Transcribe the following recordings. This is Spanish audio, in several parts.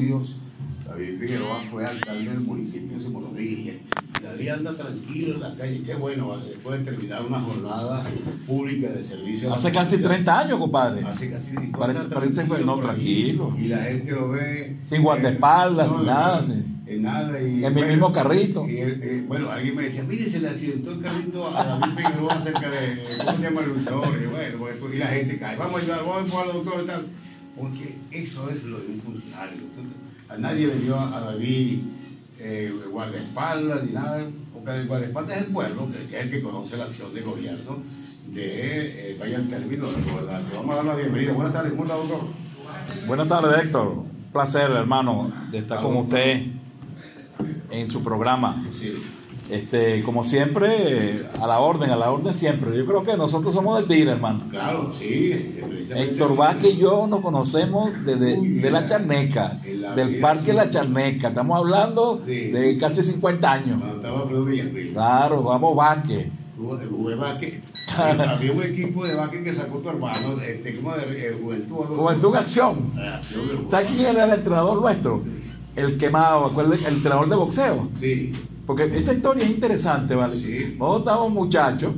estudios, David Figueroa fue alcalde del municipio de Simón Rodríguez. David anda tranquilo en la calle, qué bueno, después de terminar una jornada pública de servicio. Hace casi 30 años, compadre. Hace casi Parece, parece fue, no, tranquilo. Y la gente lo ve. Sin guardaespaldas, eh, sin nada. Sí. En nada. Y, en mi mismo carrito. Y, eh, bueno, alguien me decía, mire, se le accidentó el carrito a David Figueroa cerca de, ¿cómo se llama el luchador? Y bueno, pues, y la gente cae, vamos a ayudar, vamos a empujar al doctor y tal. Porque eso es lo de un funcionario. A nadie le dio a David eh, guardaespaldas ni nada, porque el guardaespaldas es el pueblo, que es el que conoce la acción de gobierno de eh, vaya al término ¿verdad? Te vamos a dar la bienvenida. Buenas tardes, ¿cómo está, doctor? Buenas tardes, Héctor. Un placer, hermano, de estar con usted en su programa. Sí. Este, como siempre, a la orden, a la orden siempre. Yo creo que nosotros somos del DIR, hermano. Claro, sí. Héctor Vázquez y yo nos conocemos desde de la Charneca, del Parque La Charneca. Estamos hablando Sí. de casi 50 años. Estaba. Claro, vamos Vázquez. Jugué básquet. Había un equipo de básquet que sacó tu hermano, este, como de eh, juventud. Juventud en Acción. ¿Sabes quién era el entrenador nuestro? El quemado, acuérdate, el entrenador de boxeo. Sí, Porque esa historia es interesante, ¿vale? Sí. Nosotros estábamos muchachos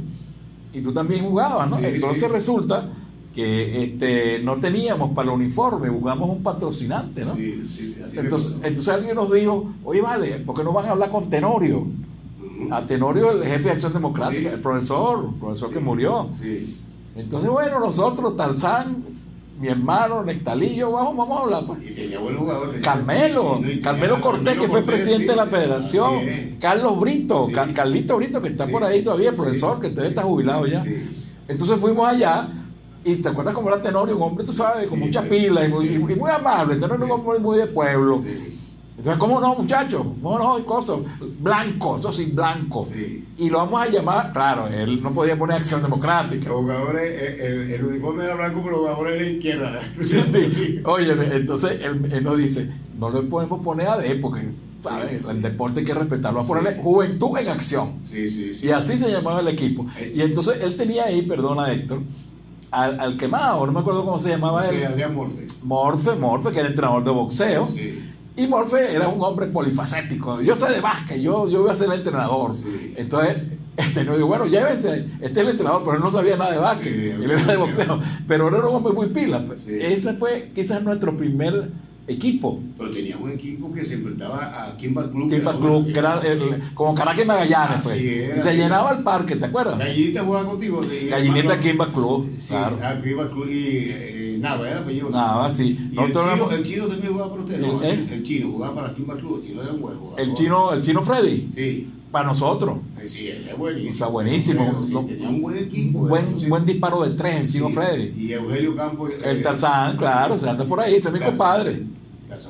y tú también jugabas, ¿no? Sí, Entonces sí. resulta que este, no teníamos para el uniforme, buscamos un patrocinante, ¿no? sí, sí. así Entonces, entonces alguien nos dijo, oye, vale, ¿por qué no van a hablar con Tenorio? A Tenorio, el jefe de Acción Democrática, Sí. el profesor, el profesor que murió. Sí. Entonces, bueno, nosotros, Tarzán, mi hermano, Nectalillo, vamos, vamos a hablar. Pues. Y Carmelo, y- y- Carmelo Cortés, que fue presidente sí. de la federación. Carlos Brito, Sí. Car- Carlito Brito, que está por ahí todavía, profesor, que todavía está jubilado ya. Entonces fuimos allá, y te acuerdas cómo era Tenorio, un hombre, tú sabes, con mucha pila y muy, y muy amable, Tenorio era un hombre muy de pueblo. Sí. Entonces, ¿cómo no, muchachos? ¿Cómo no? Cosas. Blanco, eso sí, blanco. Sí. Y lo vamos a llamar, claro, él no podía poner acción democrática. Los jugadores, eh, el, el uniforme era blanco, pero los jugadores eran izquierda. Sí, sí. Oye, entonces él, él nos dice, no le podemos poner a D porque ¿sabes? el deporte hay que respetarlo, vamos a ponerle juventud en acción. Sí, sí, sí. Y así se llamaba el equipo. Y entonces él tenía ahí, perdona Héctor, al, al quemado, no me acuerdo cómo se llamaba Sí, él. Adrián Morfe. Morfe, Morfe, que era entrenador de boxeo. Sí. Y Morfe era un hombre polifacético. Yo soy de básquet, yo, yo voy a ser el entrenador. Sí. Entonces, este no digo, bueno, llévese, este es el entrenador, pero él no sabía nada de básquet, Sí, él era de boxeo. Pero era un hombre muy pila. pues. Sí. Ese fue quizás nuestro primer equipo. Pero tenía un equipo que se enfrentaba a Kimball Club. era Club, que era el- como Caracas y Magallanes, pues. Era. Y se llenaba el parque, ¿te acuerdas? Gallinita jugaba contigo. Gallinita. Kimba Club, Sí, claro. ah, Kimba Club y eh, Nava, era apellido. Nava, sí. Y el chino, el chino también jugaba para usted, ¿no? ¿Eh? El, el chino jugaba para Kimba Club, el chino era un buen jugador. El chino, el chino Freddy, Sí, para nosotros. eh, sí, es buenísimo. O sea, buenísimo. Bueno, sí, No- tenía un buen equipo. Buen, buen disparo de tres, el chino Sí, Freddy. Y Eugenio Campos. El eh, Tarzán, claro, se anda por ahí, ese es mi compadre.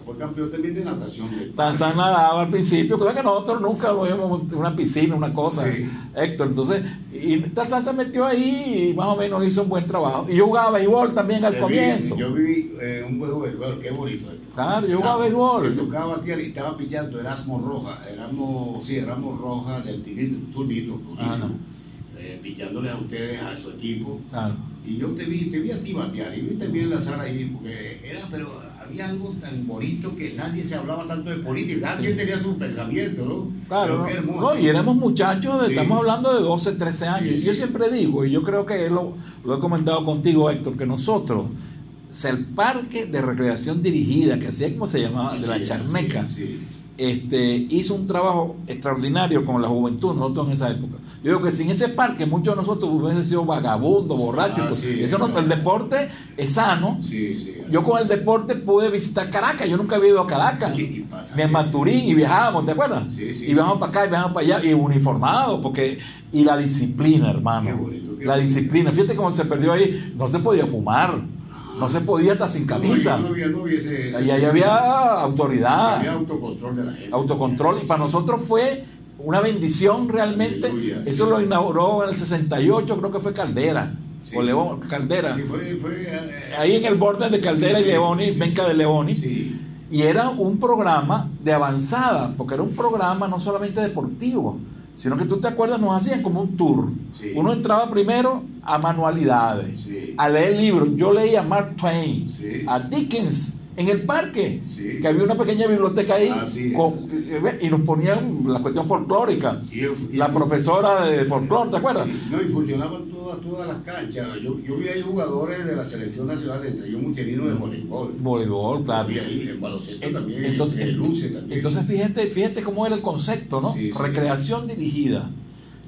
Fue campeón también de natación. Tarzán nadaba al principio, cosa que nosotros nunca lo vimos una piscina, una cosa, Sí. Héctor. Entonces, y Tarzán se metió ahí y más o menos hizo un buen trabajo. Y yo jugaba béisbol también al Yo vi- comienzo. Yo vi eh, un juego de béisbol, qué bonito esto. Claro, yo jugaba béisbol. Yo tocaba batear y estaba pichando Erasmo Roja, Erasmo, sí, Erasmo Roja del Tigrito, zurdito, Ah, eh, pichándole a ustedes, a su equipo. Claro. Y yo te vi, te vi a ti batear y vi también lanzar ahí, porque era, pero había algo tan bonito que nadie se hablaba tanto de política, cada Sí. quien tenía su pensamiento, ¿no? Claro, Pero ¿no? y éramos muchachos, de- Sí. estamos hablando de 12, 13 años. Sí, Y Yo siempre digo, y yo creo que lo, lo he comentado contigo, Héctor, que nosotros, el parque de recreación dirigida, que así es como se llamaba, de la Sí, Charneca, sí, sí. este, hizo un trabajo extraordinario con la juventud, nosotros en esa época. Yo digo que sin ese parque, muchos de nosotros hubiesen sido vagabundos, borrachos. Ah, pues, sí, eso no- el deporte es sano. Sí, sí. Yo con el deporte pude visitar Caracas, yo nunca había ido a Caracas, ni en Maturín, y viajábamos, ¿te acuerdas? Sí, sí, y viajábamos para acá, y viajábamos para allá, y uniformados, porque, y la disciplina, hermano. Qué bonito, qué la disciplina, fíjate cómo se perdió ahí, no se podía fumar, no se podía estar sin camisa, No, no había, no había ese- ese- y ahí había autoridad había autocontrol de la gente. autocontrol y para nosotros fue una bendición realmente. Aleluya, Eso sí. lo inauguró en el 68, creo que fue Caldera, Sí. o León, Caldera. Sí, fue, fue, eh, Ahí en el borde de Caldera y Leoni, Venca de Leoni. Y era un programa de avanzada, porque era un programa no solamente deportivo, sino que tú te acuerdas, nos hacían como un tour. Uno entraba primero a manualidades, a leer libros. Yo leía a Mark Twain, a Dickens, en el parque, Sí. que había una pequeña biblioteca ahí con- eh, y nos ponían la cuestión folclórica. Y- y- la profesora de folclore, ¿te acuerdas? Sí, no, y funcionaban todas, todas las canchas. Yo, yo vi ahí jugadores de la selección nacional, entre ellos mucherinos de voleibol. Voleibol, claro. Ahí, en baloncesto En- también, Entonces, en luce también. entonces fíjate, fíjate cómo era el concepto, ¿no? Sí. Recreación dirigida.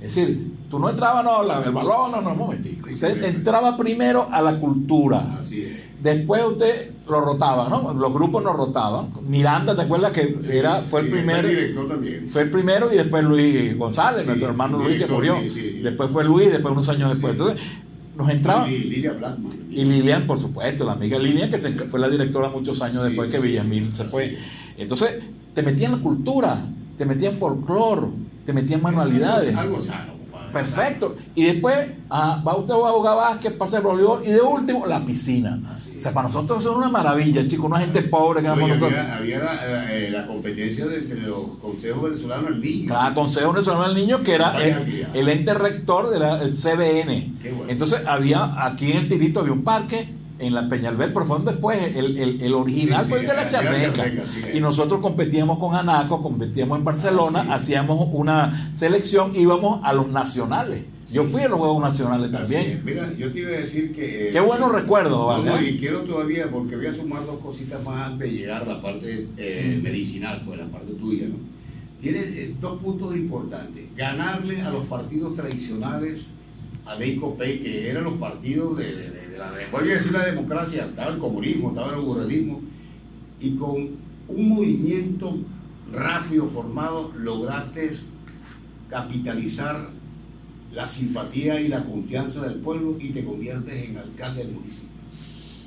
Es decir, tú no entrabas, no, la- el balón, no, no, un momentico. Usted entraba primero a la cultura. Así es. Después usted lo rotaba, ¿no? Los grupos nos rotaban. Miranda, ¿te acuerdas que era, fue el primero? fue director también. Fue el primero y después Luis González, Sí, nuestro hermano Luis que murió. sí, sí. Después fue Luis, después unos años después. Entonces, nos entraba. Y Lilia Blackman. Y Lilian, por supuesto, la amiga Lilian, que se- fue la directora muchos años después que Villamil se fue. es. Entonces, te metían la cultura, te metían folclore, te metían manualidades. Algo sano, compadre. Perfecto. Y después, ah, va usted a jugar básquet, pasa el voleibol y de último, la piscina. O sea, para nosotros eso es una maravilla, chicos, una gente pobre que éramos nosotros. había, había la, la- eh, la competencia de, entre los consejos venezolanos al niño. Cada Consejo Nacional del Niño, que era el, ente rector del CBN. Bueno. Entonces, había aquí en el Tirito había un parque, en la Peñalver, pero fue después, el, el- el original Sí, fue sí, el de la sí, y nosotros competíamos con Anaco, competíamos en Barcelona, Ah, hacíamos una selección, íbamos a los nacionales. Yo fui a los Juegos Nacionales también. Mira, yo te iba a decir que... eh, Qué buenos recuerdos, no, ¿vale? no, y quiero todavía, porque voy a sumar dos cositas más antes de llegar a la parte eh, Mm. medicinal, pues la parte tuya, ¿no? Tiene eh, dos puntos importantes. Ganarle a los partidos tradicionales, a Deiko Pei, que eran los partidos de, de- de- la... Voy a decir la democracia, estaba el comunismo, estaba el burredismo, y con un movimiento rápido formado lograste capitalizar la simpatía y la confianza del pueblo y te conviertes en alcalde del municipio.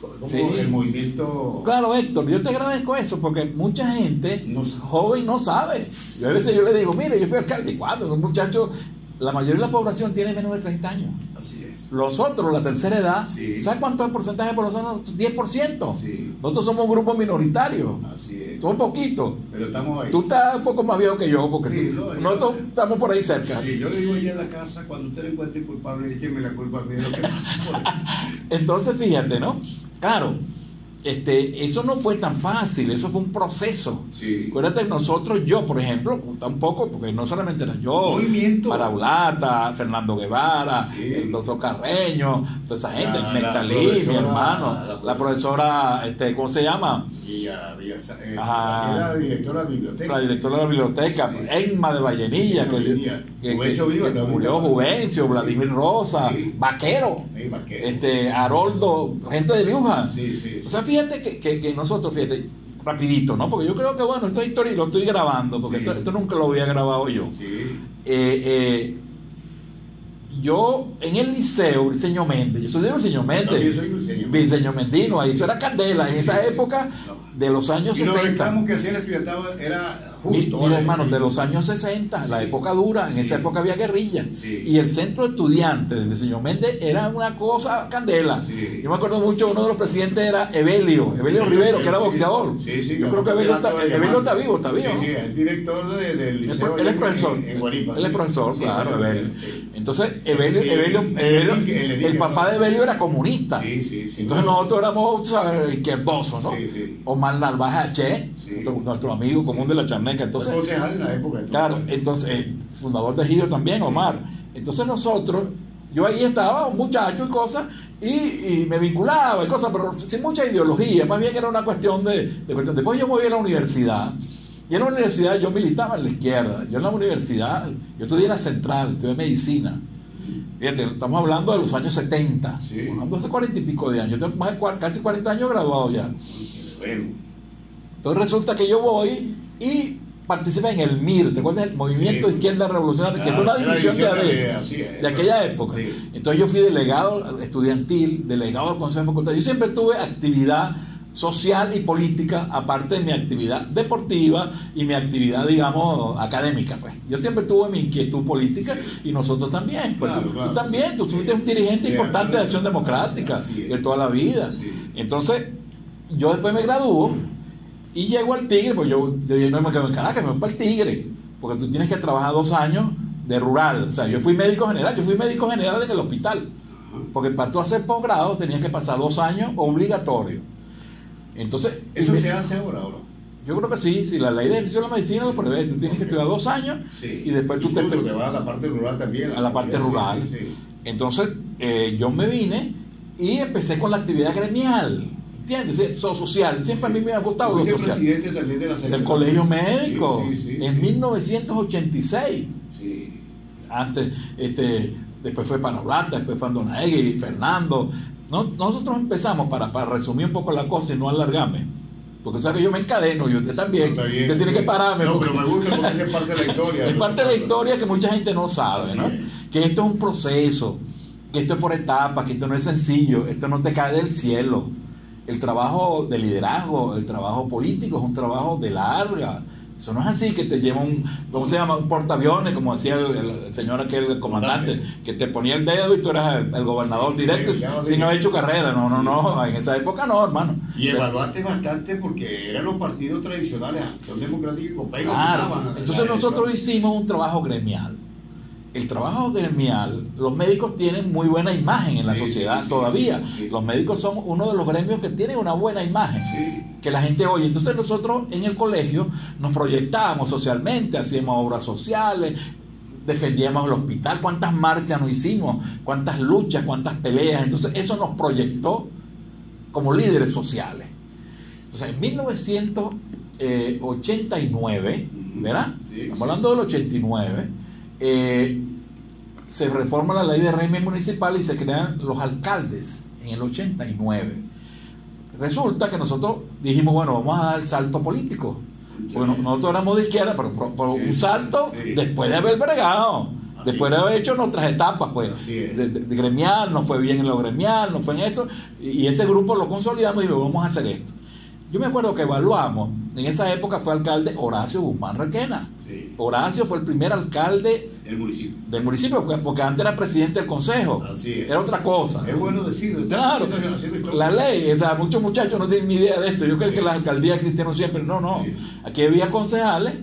Como Sí. el movimiento... Claro, Héctor, yo te agradezco eso porque mucha gente No joven no sabe. Yo a veces yo le digo, mire, yo fui alcalde. ¿Y cuándo? Un muchacho, la mayoría de la población tiene menos de 30 años. Así es. Los otros, la tercera edad, Sí. ¿sabes cuánto es el porcentaje de población? Nosotros? 10%. Sí. Nosotros somos un grupo minoritario. Así es. Somos poquitos. Pero estamos ahí. Tú estás un poco más viejo que yo porque Sí, tú- no, yo- nosotros estamos por ahí cerca. Sí, yo le digo allá en la casa, cuando usted lo encuentre culpable, écheme la culpa a mí de lo que pasa. Entonces, fíjate, ¿no? Claro, este, eso no fue tan fácil, eso fue un proceso. Sí. Acuérdate, nosotros, yo, por ejemplo, tampoco, porque no solamente era yo, Movimiento. Paraulata, Fernando Guevara, Sí. el doctor Carreño, toda esa gente, La- el la Nectalí, mi hermano, la la profesora, este, ¿cómo se llama? Y a eh, Ajá. era directora de la biblioteca. La directora de la biblioteca, Sí. Emma de Vallenilla, que, que- que- que murió. Juvencio, Vladimir Rosa. Vaquero, este, Haroldo, gente de Liuja. Sí, sí. O sea, fíjate que, que- que nosotros, fíjate, rapidito, ¿no? Porque yo creo que, bueno, esta historia lo estoy grabando, porque Sí. esto, esto nunca lo había grabado yo. Sí. Eh, eh, yo en el liceo, Briceño Méndez, yo soy de También Méndez, soy Briceño. Briceño Mendino, ahí eso era candela, en esa época No. de los años Y los 60. reclamos que hacía el estudiantado era Mi- justo. Mira, ¿vale? hermanos, de los años 60, la época dura, en Sí. esa época había guerrilla. Sí. Y el centro de estudiantes del señor Méndez era una cosa candela. Yo me acuerdo mucho, uno de los presidentes era Evelio, Evelio Rivero, que era boxeador. Yo creo que Evelio está, Evelio está vivo, está vivo. Sí, sí, es director de- del liceo. él es profesor. En, en Guaripa. él es profesor, claro, Evelio. Entonces, Evelio, Evelio, el el el papá de Evelio era comunista. Entonces nosotros éramos sabes, izquierdosos, ¿no? Omar Che, Sí. nuestro, nuestro amigo común de la charneca. Entonces, Entonces, concejal en la época. Claro, entonces, eh, fundador de Giro también, Omar. Entonces nosotros, yo ahí estaba, un muchacho y cosas, y, y me vinculaba y cosas, pero sin mucha ideología, más bien era una cuestión de, de cuestión. Después yo me voy a la universidad, y en la universidad yo militaba en la izquierda, yo en la universidad, yo estudié en la central, estudié medicina. Fíjate, estamos hablando de los años 70, Sí. hablando hace cuarenta y pico de años, yo tengo más de casi 40 años graduado ya. Entonces resulta que yo voy y participa en el MIR, ¿te acuerdas? El Movimiento Sí. Izquierda Revolucionaria, que Ah, fue una la división de, de- aquella época. sí. Entonces yo fui delegado estudiantil, delegado del Consejo de Facultad. Yo siempre tuve actividad social y política, aparte de mi actividad deportiva y mi actividad, digamos, académica. Pues. Yo siempre tuve mi inquietud política Sí. y nosotros también. Pues Claro, tú, claro, tú también, tú fuiste un dirigente importante de Acción. Democrática de toda la vida. Entonces, yo después me gradúo y llego al Tigre, pues yo, yo no me quedo en Caracas, me voy para el Tigre, porque tú tienes que trabajar dos años de rural. O sea, yo fui médico general, yo fui médico general en el hospital, porque para tú hacer posgrado tenías que pasar dos años obligatorio. Entonces, ¿Eso se hace ahora o no? yo creo que sí, si la ley de ejercicio de la medicina lo prevé, tú tienes que estudiar dos años Sí. y después tú te... Incluso te vas a la parte rural también. A la parte rural. sí, sí. Entonces, eh, yo me vine y empecé con la actividad gremial, ¿entiendes? So- social, siempre a mí me ha gustado lo social. presidente también de la Del colegio médico, Sí, sí, sí, en sí. 1986. Sí. Antes, este, después fue Panoblata, después fue Andonaegui, Fernando. No- nosotros empezamos, para, para resumir un poco la cosa y no alargarme, porque sabe que yo me encadeno y usted también. Está bien, usted tiene que pararme. No, porque- pero me gusta porque es parte de la historia. es parte de la historia que mucha gente no sabe, ¿no? es. Que esto es un proceso, que esto es por etapas, que esto no es sencillo, esto no te cae del cielo. El trabajo de liderazgo, el trabajo político es un trabajo de larga. Eso no es así que te lleva un, ¿cómo se llama? Un portaaviones, como decía el, el- señor aquel, el comandante, que te ponía el dedo y tú eras el, el gobernador Sí, directo sí, sin dije. haber hecho carrera. No, no, no, en esa época no, hermano. Y evaluaste bastante porque eran los partidos tradicionales, Acción Democrática y Claro. Entonces nosotros hicimos un trabajo gremial. El trabajo gremial, los médicos tienen muy buena imagen en la Sí, sociedad sí, todavía. sí. Los médicos son uno de los gremios que tienen una buena imagen. Que la gente oye. Entonces nosotros en el colegio nos proyectábamos socialmente, hacíamos obras sociales, defendíamos el hospital, cuántas marchas nos hicimos, cuántas luchas, cuántas peleas. Entonces eso nos proyectó como líderes sociales. Entonces en 1989, ¿verdad? Sí, Estamos hablando del 89, eh, se reforma la ley de régimen municipal y se crean los alcaldes en el 89. Resulta que nosotros dijimos, bueno, vamos a dar el salto político. Bueno, nosotros éramos de izquierda, pero por, por Sí, un salto sí. después de haber bregado, Así después de haber hecho nuestras etapas, pues, de, de- de gremial, no fue bien en lo gremial, no fue en esto, y, y ese grupo lo consolidamos y dijimos, vamos a hacer esto. Yo me acuerdo que evaluamos, en esa época fue alcalde Horacio Guzmán Requena. Sí. Horacio fue el primer alcalde municipio. del municipio, porque, porque antes era presidente del consejo. Así es. Era otra cosa. Es bueno decirlo. Claro, la ley, o sea, muchos muchachos no tienen ni idea de esto. Yo creo que las alcaldías existieron siempre. No, no. Sí. Aquí había concejales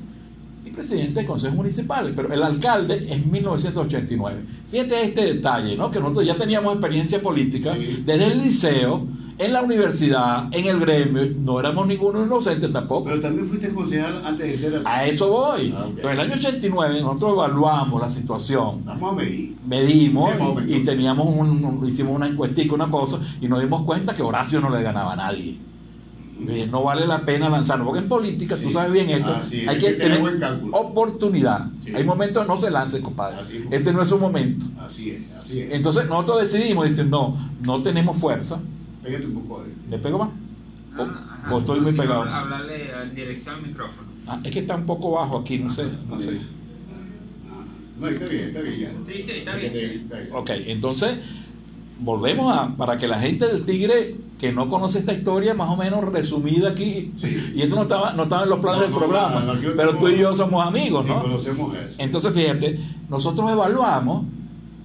y presidente de consejos municipales, pero el alcalde es 1989. Fíjate este detalle, ¿no? Que nosotros ya teníamos experiencia política desde el liceo, en la universidad, en el gremio. No éramos ninguno inocente tampoco. Pero también fuiste concejal antes de ser. A eso voy. Ah, ok. Entonces, el año 89 nosotros evaluamos la situación Vamos a medir. medimos y, y teníamos un, un- hicimos una encuestica, una cosa, y nos dimos cuenta que Horacio no le ganaba a nadie. Eh, no vale la pena lanzarlo, porque en política, tú sabes bien esto, es, hay que que tener buen oportunidad. Sí. Hay momentos no se lance, compadre. Así es. Este no es su momento. Así es, así es. Entonces nosotros decidimos, dicen, no, no tenemos fuerza. Pégate un poco ahí. ¿Le pego más? Ah, ¿O- ajá. o estoy muy pegado? Hablarle en dirección al micrófono. Ah, es que está un poco bajo aquí, no sé. No sé. Ah, No, está bien, está bien ya. Sí, sí, está Está bien. bien, está bien. Ok, entonces volvemos a, para que la gente del Tigre que no conoce esta historia, más o menos resumida aquí, Sí. y eso no estaba, no estaba en los planes No, del no, programa, no, no, yo pero tú y yo somos amigos, Sí, ¿no? conocemos eso. Entonces, fíjate, nosotros evaluamos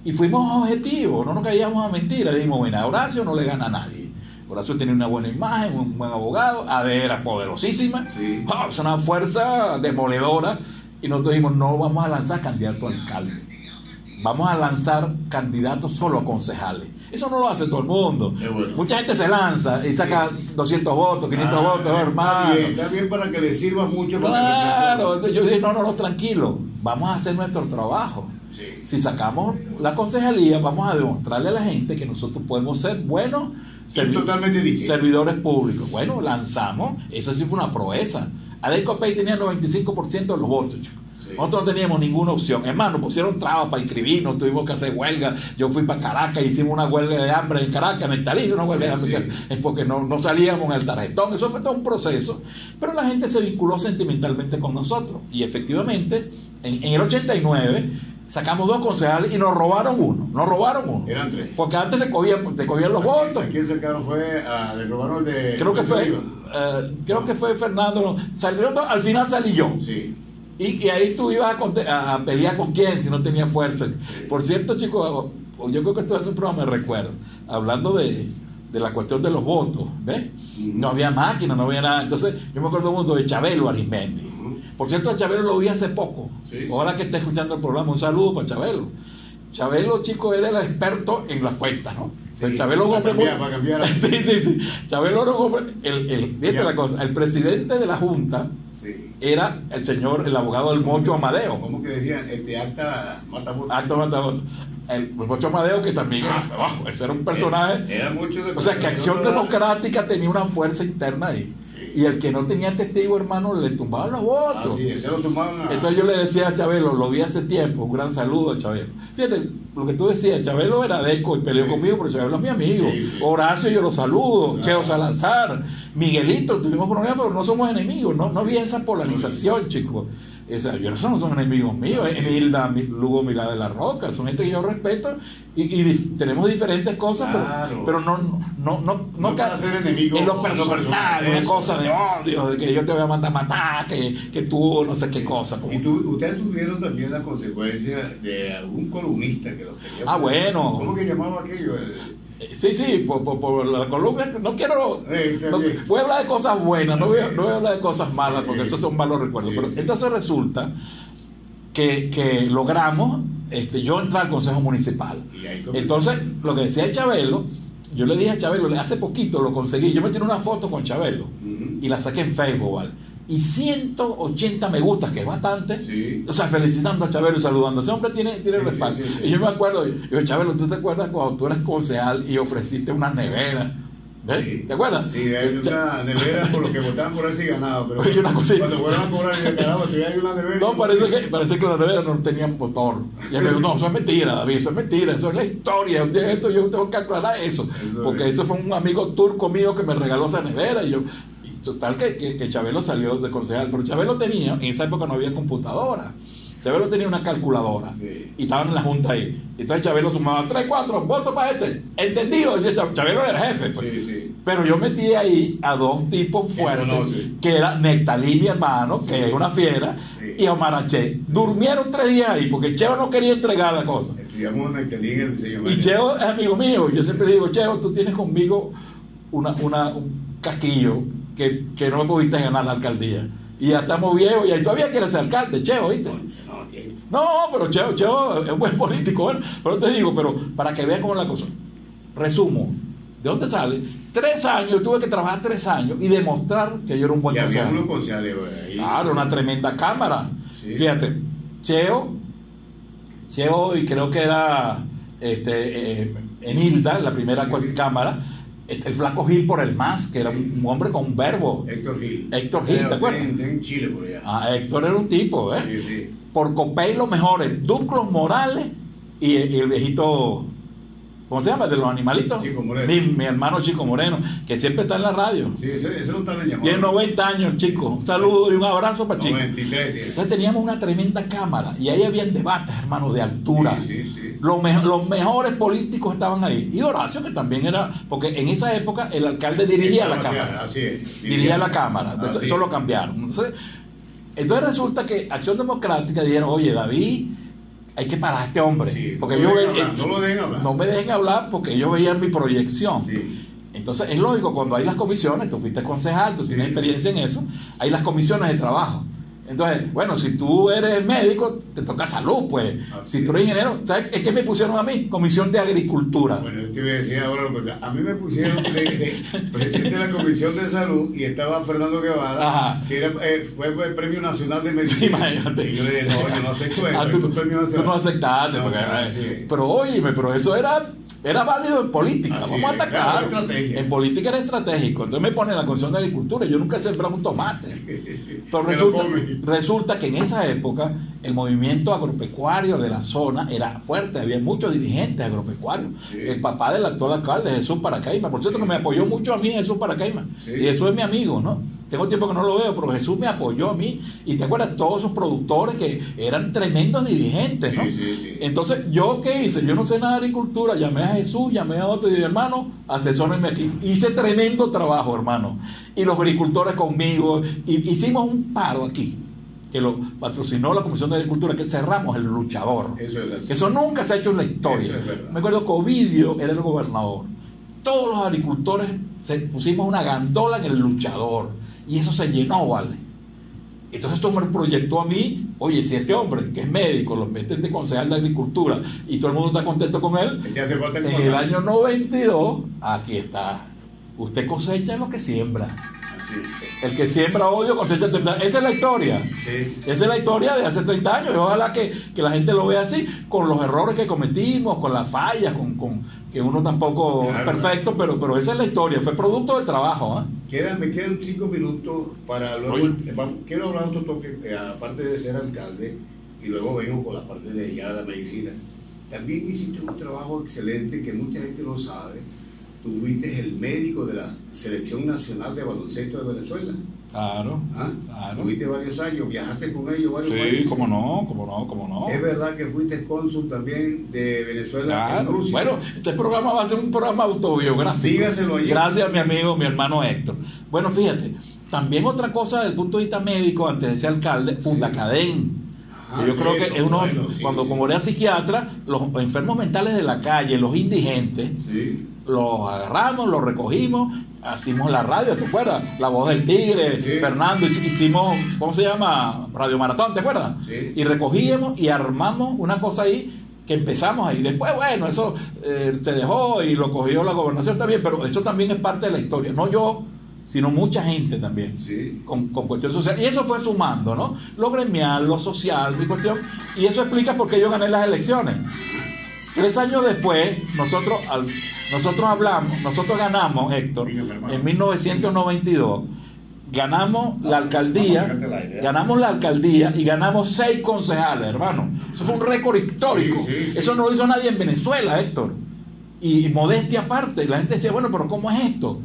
y fuimos objetivos, no nos caíamos a mentiras, dijimos, bueno, a Horacio no le gana a nadie. Horacio tiene una buena imagen, un buen abogado, Ade era poderosísima, Sí. Ah, es una fuerza demoledora, y nosotros dijimos, no vamos a lanzar candidato a alcalde, vamos a lanzar candidatos solo a concejales. Eso no lo hace todo el mundo. Bueno. Mucha gente se lanza y saca 200 votos, 500 Ah, votos, hermano. Está bien, está bien para que le sirva mucho. para Claro, yo dije, no, no, no, tranquilo, vamos a hacer nuestro trabajo. Sí. Si sacamos la concejalía, vamos a demostrarle a la gente que nosotros podemos ser buenos servi- totalmente distinto. servidores públicos. Bueno, lanzamos, eso sí fue una proeza. Adeco Pay tenía 95% de los votos, chico. Sí. Nosotros no teníamos ninguna opción. Es más, nos pusieron trabas para inscribirnos, tuvimos que hacer huelga. Yo fui para Caracas, hicimos una huelga de hambre en Caracas, en el Talí, una huelga de hambre, Sí. es porque no, no salíamos en el tarjetón. Eso fue todo un proceso. Pero la gente se vinculó sentimentalmente con nosotros. Y efectivamente, en, en el 89 sacamos dos concejales y nos robaron uno. Nos robaron uno. Eran tres. Porque antes se cogían, se cogían los votos. ¿A quién sacaron fue? A, le robaron el de. Creo que fue, eh, creo que fue Fernando. Salieron al final salí yo. Sí. Y, y ahí tú ibas a, pelear con quién si no tenía fuerza. Por cierto, chicos, yo creo que esto es un programa de recuerdo. Hablando de, de la cuestión de los votos, ¿ves? No había máquina, no había nada. Entonces, yo me acuerdo mucho de Chabelo Arismendi. Por cierto, a Chabelo lo vi hace poco. Sí. Ahora que está escuchando el programa, un saludo para Chabelo. Chabelo, chico, era el experto en las cuentas, ¿no? Pero Chabelo para hombre cambiar, muy- para cambiar. sí, sí, sí. Chabelo hombre. El, el, fíjate la cosa, el presidente de la Junta era el señor, el abogado del Mocho Amadeo. ¿Cómo que decían? Este acta mata votos. Acto Matador. El Mocho Amadeo, que también era, abajo, ese era un personaje. Era mucho de O sea, que Acción Democrática tenía una fuerza interna ahí. Y el que no tenía testigo, hermano, le tumbaban los votos. lo a... Entonces yo le decía a Chabelo, lo vi hace tiempo, un gran saludo a Chabelo. Fíjate, lo que tú decías, Chabelo era deco y peleó Sí. conmigo, pero Chabelo es mi amigo. Sí, sí. Horacio yo lo saludo, Claro. Cheo Salazar, Miguelito, tuvimos problemas, pero no somos enemigos, no, no había esa polarización, chicos. O sea, yo no son, enemigos míos. Emilda, Mi- Lugo Milá de la Roca, son gente que yo respeto y, tenemos diferentes cosas, pero- Claro. pero, no, no, no, no, No para ser enemigos, en lo personal, personal, una cosa de odio, de que yo te voy a mandar a matar, que, que tú no sé qué cosa. como- Y tú- ustedes tuvieron también la consecuencia de algún columnista que los tenía. Ah, bueno. ¿Cómo que llamaba aquello? El- Eh, Sí, sí, por, por, por la columna, no quiero, Eh, no- voy a hablar de cosas buenas, no voy, no voy a hablar de cosas malas, porque esos son malos recuerdos. Sí, Pero sí. entonces resulta que, que logramos este, yo entrar al Consejo Municipal. Entonces, lo que decía Chabelo, yo le dije a Chabelo, hace poquito lo conseguí, yo me tiré una foto con Chabelo y la saqué en Facebook, ¿vale? Y 180 me gustas, que es bastante. Sí. O sea, felicitando a Chabelo y saludando. Ese hombre tiene, tiene Sí, respaldo. sí. Y yo me acuerdo, yo, Chabelo, ¿tú te acuerdas cuando tú eras concejal y ofreciste una nevera? Sí. ¿Te acuerdas? Sí, hay una nevera por los que votaban por ese ganado. Pero Oye, una cosa- cuando fueron a cobrar, y caramba, tú hay una nevera. No, parece que, parece que la nevera no tenía motor. Y él me dijo, no, eso es mentira, David, eso es mentira, eso es la historia. Un día esto yo tengo que aclarar eso. Eso porque es. eso fue un amigo turco mío que me regaló esa nevera. Y yo, y total que, que, que Chabelo salió de concejal. Pero Chabelo tenía, en esa época no había computadora. Chabelo tenía una calculadora. Sí. Y estaban en la junta ahí. Entonces Chabelo sumaba 3, 4, voto para este. Entendido, decía Chab- Chabelo era el jefe. pues. Sí, sí. Pero yo metí ahí a dos tipos fuertes, que era Nectalí, mi hermano, que es una fiera, y Omar Che. Durmieron tres días ahí, porque Cheo no quería entregar la cosa. Y Cheo es amigo mío. Yo siempre digo, Cheo, tú tienes conmigo una, una, un casquillo que, que no me pudiste ganar la alcaldía. Y ya estamos viejos y ahí todavía quieres ser alcalde, Cheo, ¿viste? No, pero Cheo, Cheo es un buen político, bueno, pero te digo, pero para que vean cómo es la cosa. Resumo, ¿de dónde sale? Tres años, tuve que trabajar tres años y demostrar que yo era un buen concejal. Claro, una tremenda cámara. Sí. Fíjate, Cheo, Cheo y creo que era este, eh, Enilda, la primera Sí. cámara, el flaco Gil por el más, que era un, hombre con un verbo. Héctor Gil. Héctor Gil, ¿te acuerdas? En, en Chile, por allá. Ah, Héctor era un tipo, ¿eh? Sí, sí. por Copey los mejores, Duclos Morales y, y el viejito, ¿cómo se llama? De los animalitos. Chico Moreno. Mi, mi hermano Chico Moreno, que siempre está en la radio. Sí, ese, ese no está en. Tiene 90 años, chico. Un saludo y un abrazo para Chico. 93 tiene. Entonces teníamos una tremenda cámara y ahí habían debates, hermano, de altura. Sí, sí, sí. Los, me- los mejores políticos estaban ahí. Y Horacio, que también era, porque en esa época el alcalde dirigía la cámara. Así es. dirigía la Cámara. Eso, Así eso lo cambiaron. Entonces, entonces resulta que Acción Democrática dijeron, oye, David, hay que parar a este hombre. Sí, porque no yo lo hablar, no lo dejen hablar. no me dejen hablar porque ellos veían mi proyección. Sí. Entonces es lógico, cuando hay las comisiones, tú fuiste concejal, tú tienes experiencia en eso, hay las comisiones de trabajo. Entonces, bueno, si tú eres médico, te toca salud, pues. Así si tú eres ingeniero, ¿sabes? Es que me pusieron a mí, comisión de agricultura. Bueno, yo te iba a decir ahora lo que A mí me pusieron de presidente de la Comisión de Salud y estaba Fernando Guevara, Ajá. que era, eh, fue el Premio Nacional de Sí, Medicina. imagínate. Y yo le dije, no, yo no acepto eso. Ah, esto tú, es Premio tú no aceptaste, No, porque, así eh, pero óyeme, pero eso era, era válido en política, Así vamos a atacar. claro. En política era estratégico, entonces me ponen la Comisión de Agricultura, yo nunca he sembrado un tomate. Pero resulta, que en esa época el movimiento agropecuario de la zona era fuerte, había muchos dirigentes agropecuarios. Sí. El papá del actual alcalde, Jesús Paracaima, por cierto que me apoyó mucho a mí Jesús Paracaima, Sí. y Jesús es mi amigo, ¿no? Tengo tiempo que no lo veo, pero Jesús me apoyó a mí, y te acuerdas, todos esos productores que eran tremendos dirigentes, ¿no? Sí, sí, sí. Entonces, ¿yo qué hice? Yo no sé nada de agricultura, llamé a Jesús, llamé a otro y dije, hermano, asesórenme aquí. Hice tremendo trabajo, hermano. Y los agricultores conmigo, y hicimos un paro aquí, que lo patrocinó la Comisión de Agricultura, que cerramos el luchador. Eso es así. Que eso nunca se ha hecho en la historia. Es. Me acuerdo que Ovidio era el gobernador. Todos los agricultores se pusimos una gandola en el luchador. Y eso se llenó, ¿vale? Entonces esto me proyectó a mí, oye, si este hombre, que es médico, lo meten de concejal de agricultura y todo el mundo está contento con él, ¿Qué hace falta en el año 92, aquí está. Usted cosecha lo que siembra. El que siembra odio cosecha. Esa es la historia. Sí. Esa es la historia de hace 30 años y ojalá que, que la gente lo vea así, con los errores que cometimos, con las fallas, con, con que uno tampoco es perfecto, pero, pero esa es la historia, fue producto de trabajo. ¿ah? Quedan, me quedan cinco minutos para luego. Oye. eh, quiero hablar otro toque, eh, aparte de ser alcalde, y luego vengo con la parte de ya la medicina. También hiciste un trabajo excelente que mucha gente no sabe. Tú fuiste el médico de la Selección Nacional de Baloncesto de Venezuela. Claro, ¿ah? claro. Fuiste varios años, viajaste con ellos varios Sí, países. cómo no, cómo no, cómo no. Es verdad que fuiste cónsul también de Venezuela en Claro. Rusia. Bueno, este programa va a ser un programa autobiográfico. Dígaselo allí. Gracias a mi amigo, mi hermano Héctor. Bueno, fíjate, también otra cosa desde el punto de vista médico, antes de ser alcalde, Fundacadén. Ajá, yo creo que es uno, bueno, sí, cuando sí. como era psiquiatra, los enfermos mentales de la calle, los indigentes, Sí. Los agarramos, los recogimos, hicimos la radio, ¿te acuerdas? La voz del tigre, Sí. Fernando, hic- hicimos, ¿cómo se llama? Radio Maratón, ¿te acuerdas? Sí. Y recogíamos y armamos una cosa ahí que empezamos ahí. Después, bueno, eso eh, se dejó y lo cogió la gobernación también, pero eso también es parte de la historia. No yo, sino mucha gente también. Sí. Con, con cuestión social. Y eso fue sumando, ¿no? Lo gremial, lo social, mi cuestión. Y eso explica por qué yo gané las elecciones. Tres años después, nosotros, al- nosotros hablamos, nosotros ganamos, Héctor, en 1992, ganamos la alcaldía, ¿eh? ganamos la alcaldía y ganamos seis concejales, hermano. Eso fue un récord histórico. Eso no lo hizo nadie en Venezuela, Héctor. Y, y modestia aparte, la gente decía, bueno, pero ¿cómo es esto?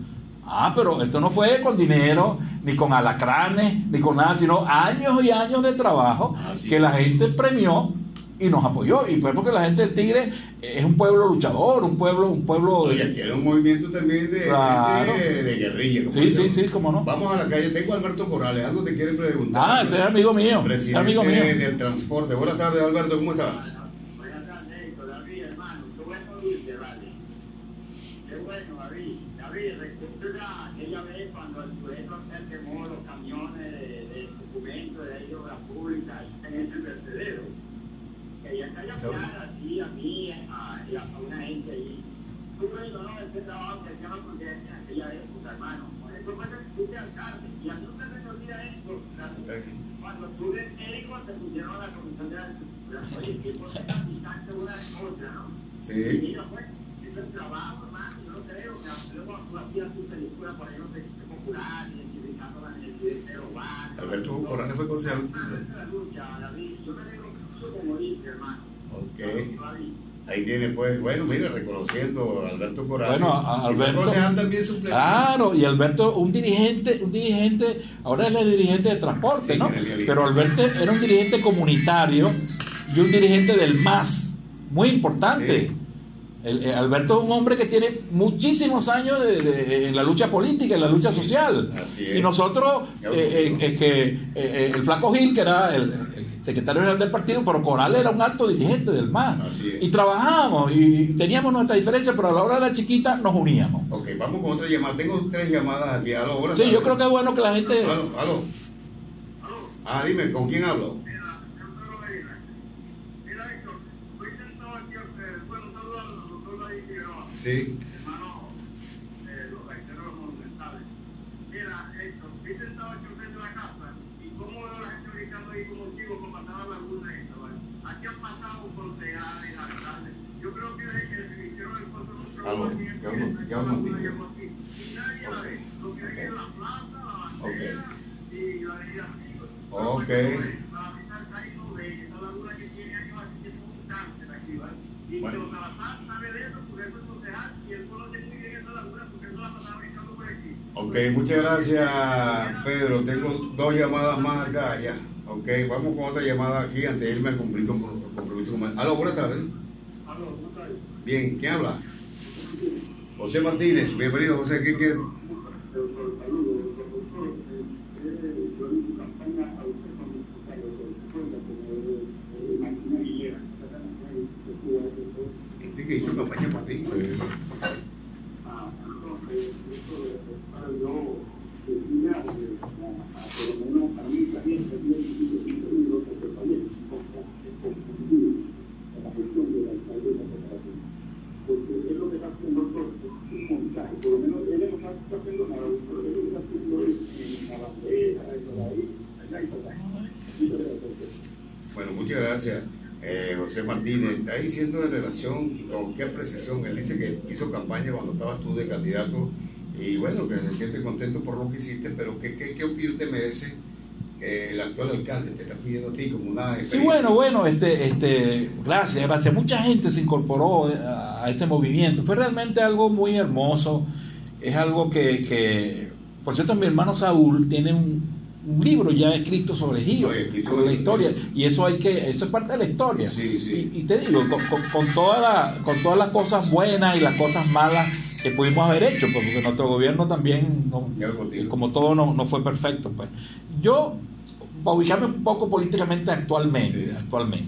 Ah, pero esto no fue con dinero, ni con alacranes, ni con nada, sino años y años de trabajo Ah, sí. que la gente premió y nos apoyó. Y pues porque la gente del Tigre es un pueblo luchador, un pueblo, un pueblo era un movimiento también de, Claro. de, de guerrilla. como Sí, sí, sí, cómo no. Vamos a la calle. Tengo a Alberto Corrales. Algo te quiere preguntar. Ah, ese es amigo mío, ese es Presidente amigo mío. del transporte. Buenas tardes, Alberto. ¿Cómo estás? Buenas tardes, David, hermano. Qué bueno vale. Qué bueno, David. David, recuerda aquella vez cuando el sujeto se quemó los camiones de, de documentos de la obra pública en ese vertedero. Quería que haya Saúl. hablar así a mí, a, y a una gente ahí. Tú ves, no, ese trabajo que hacíamos con gente en aquella época, hermano. Por eso fue que fuiste alcalde. Y a mí nunca se me olvida esto. David. Cuando tú eres médico, te pusieron a la comisión de agricultura. Oye, te capitaste una de otra, ¿no? Y Sí. mira, pues, ese es trabajo, hermano, yo no creo que luego tú hacías tu película por ahí, no sé, popular, identificando la necesidad de robar. Alberto Corrales fue concejal. La David, yo me como hermano. Ok. David. Ahí tiene, pues, bueno, mira, reconociendo a Alberto Corrales. Bueno, a- Alberto- concejal también suplente. Claro, y Alberto, un dirigente, un dirigente, ahora él es dirigente de transporte, Sí, ¿no? el. Pero Alberto era un dirigente comunitario y un dirigente del MAS, muy importante. Sí. El- el Alberto es un hombre que tiene muchísimos años de- de- en la lucha política, en la lucha social. así es. Y nosotros, eh, eh, es que eh, eh, el Flaco Gil, que era el, el secretario general del partido, pero Coral era un alto dirigente del MAS. Así es. Y trabajábamos y teníamos nuestra diferencia, pero a la hora de la chiquita nos uníamos. Ok, vamos con otra llamada. Tengo tres llamadas aquí. Aló, buenas Sí, yo creo que es bueno que la gente... Aló, aló. Ah, dime, ¿con quién hablo? Mira, porque eso la pasaba brincando por aquí. Ok, muchas gracias, Pedro. Tengo dos llamadas más acá, ya. Ok, vamos con otra llamada aquí antes de irme a cumplir con compromiso Aló, buenas tardes. Aló, ¿cómo está ahí? Bien, ¿quién habla? José Martínez, bienvenido, José. ¿Qué quiere? Eh. Este que hizo campaña para ti. Ah, entonces, eso para yo a por lo menos a mí también me dio un libro porque también confundido en la gestión del alcalde de la cooperativa. Porque es lo que está haciendo un montaje, Bueno, muchas gracias. Eh, José Martínez, está diciendo en relación con qué apreciación. Él dice que hizo campaña cuando estabas tú de candidato y bueno, que se siente contento por lo que hiciste, pero ¿qué, qué, qué opinión te merece eh, el actual alcalde? Te está pidiendo a ti como una Sí, bueno, bueno, este, este, gracias, gracias. Mucha gente se incorporó a este movimiento. Fue realmente algo muy hermoso. Es algo que, que por cierto, mi hermano Saúl tiene un, un libro ya escrito sobre Gio, sobre la historia, y eso hay que, eso es parte de la historia. Sí, sí. Y, y te digo, con, con, con toda la- con todas las cosas buenas y las cosas malas que pudimos haber hecho, pues, porque nuestro gobierno también, no- como todo, no, no fue perfecto. Pues. Yo, para ubicarme un poco políticamente actualmente, Sí. actualmente,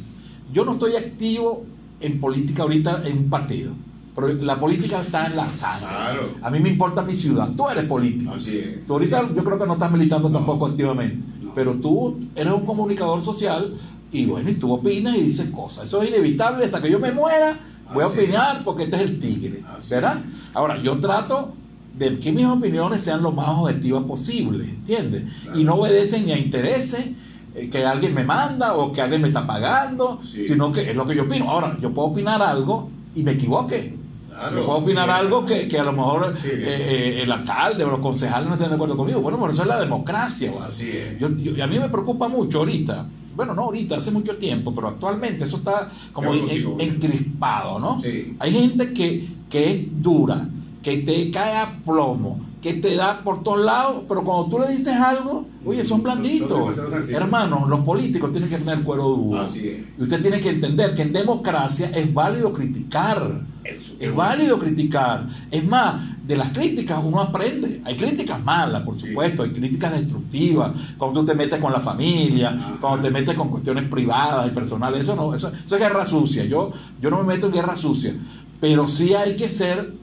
yo no estoy activo en política ahorita en un partido. Pero la política está en la sangre. Claro. A mí me importa mi ciudad. Tú eres político. Así es. Tú ahorita yo creo que no estás militando No. tampoco activamente, No. pero tú eres un comunicador social y bueno, y tú opinas y dices cosas. Eso es inevitable hasta que yo me muera, voy a opinar porque este es el tigre, ¿verdad? Ahora, yo trato de que mis opiniones sean lo más objetivas posible, ¿entiendes? Y no obedecen ni a intereses eh, que alguien me manda o que alguien me está pagando, Sí. sino que es lo que yo opino. Ahora, yo puedo opinar algo y me equivoque. Claro, Yo puedo opinar sí. algo que, que a lo mejor Sí. eh, eh, el alcalde o los concejales no estén de acuerdo conmigo. Bueno, por eso es la democracia. Así es. Yo, yo- y a mí me preocupa mucho ahorita. Bueno, no ahorita, hace mucho tiempo, pero actualmente eso está como en- encrispado, ¿no? Sí. Hay gente que, que es dura, que te cae a plomo, que te da por todos lados, pero cuando tú le dices algo, oye, son Son- son blanditos. sencillos. Hermanos, los políticos tienen que tener cuero duro. Así es. Y usted tiene que entender que en democracia es válido criticar. Eso, Es válido criticar. Es más, de las críticas uno aprende. Hay críticas malas, por Sí. supuesto, hay críticas destructivas. Cuando tú te metes con la familia, Ajá. cuando te metes con cuestiones privadas y personales, eso no, eso, eso es guerra sucia. Yo, yo no me meto en guerra sucia. Pero sí hay que ser,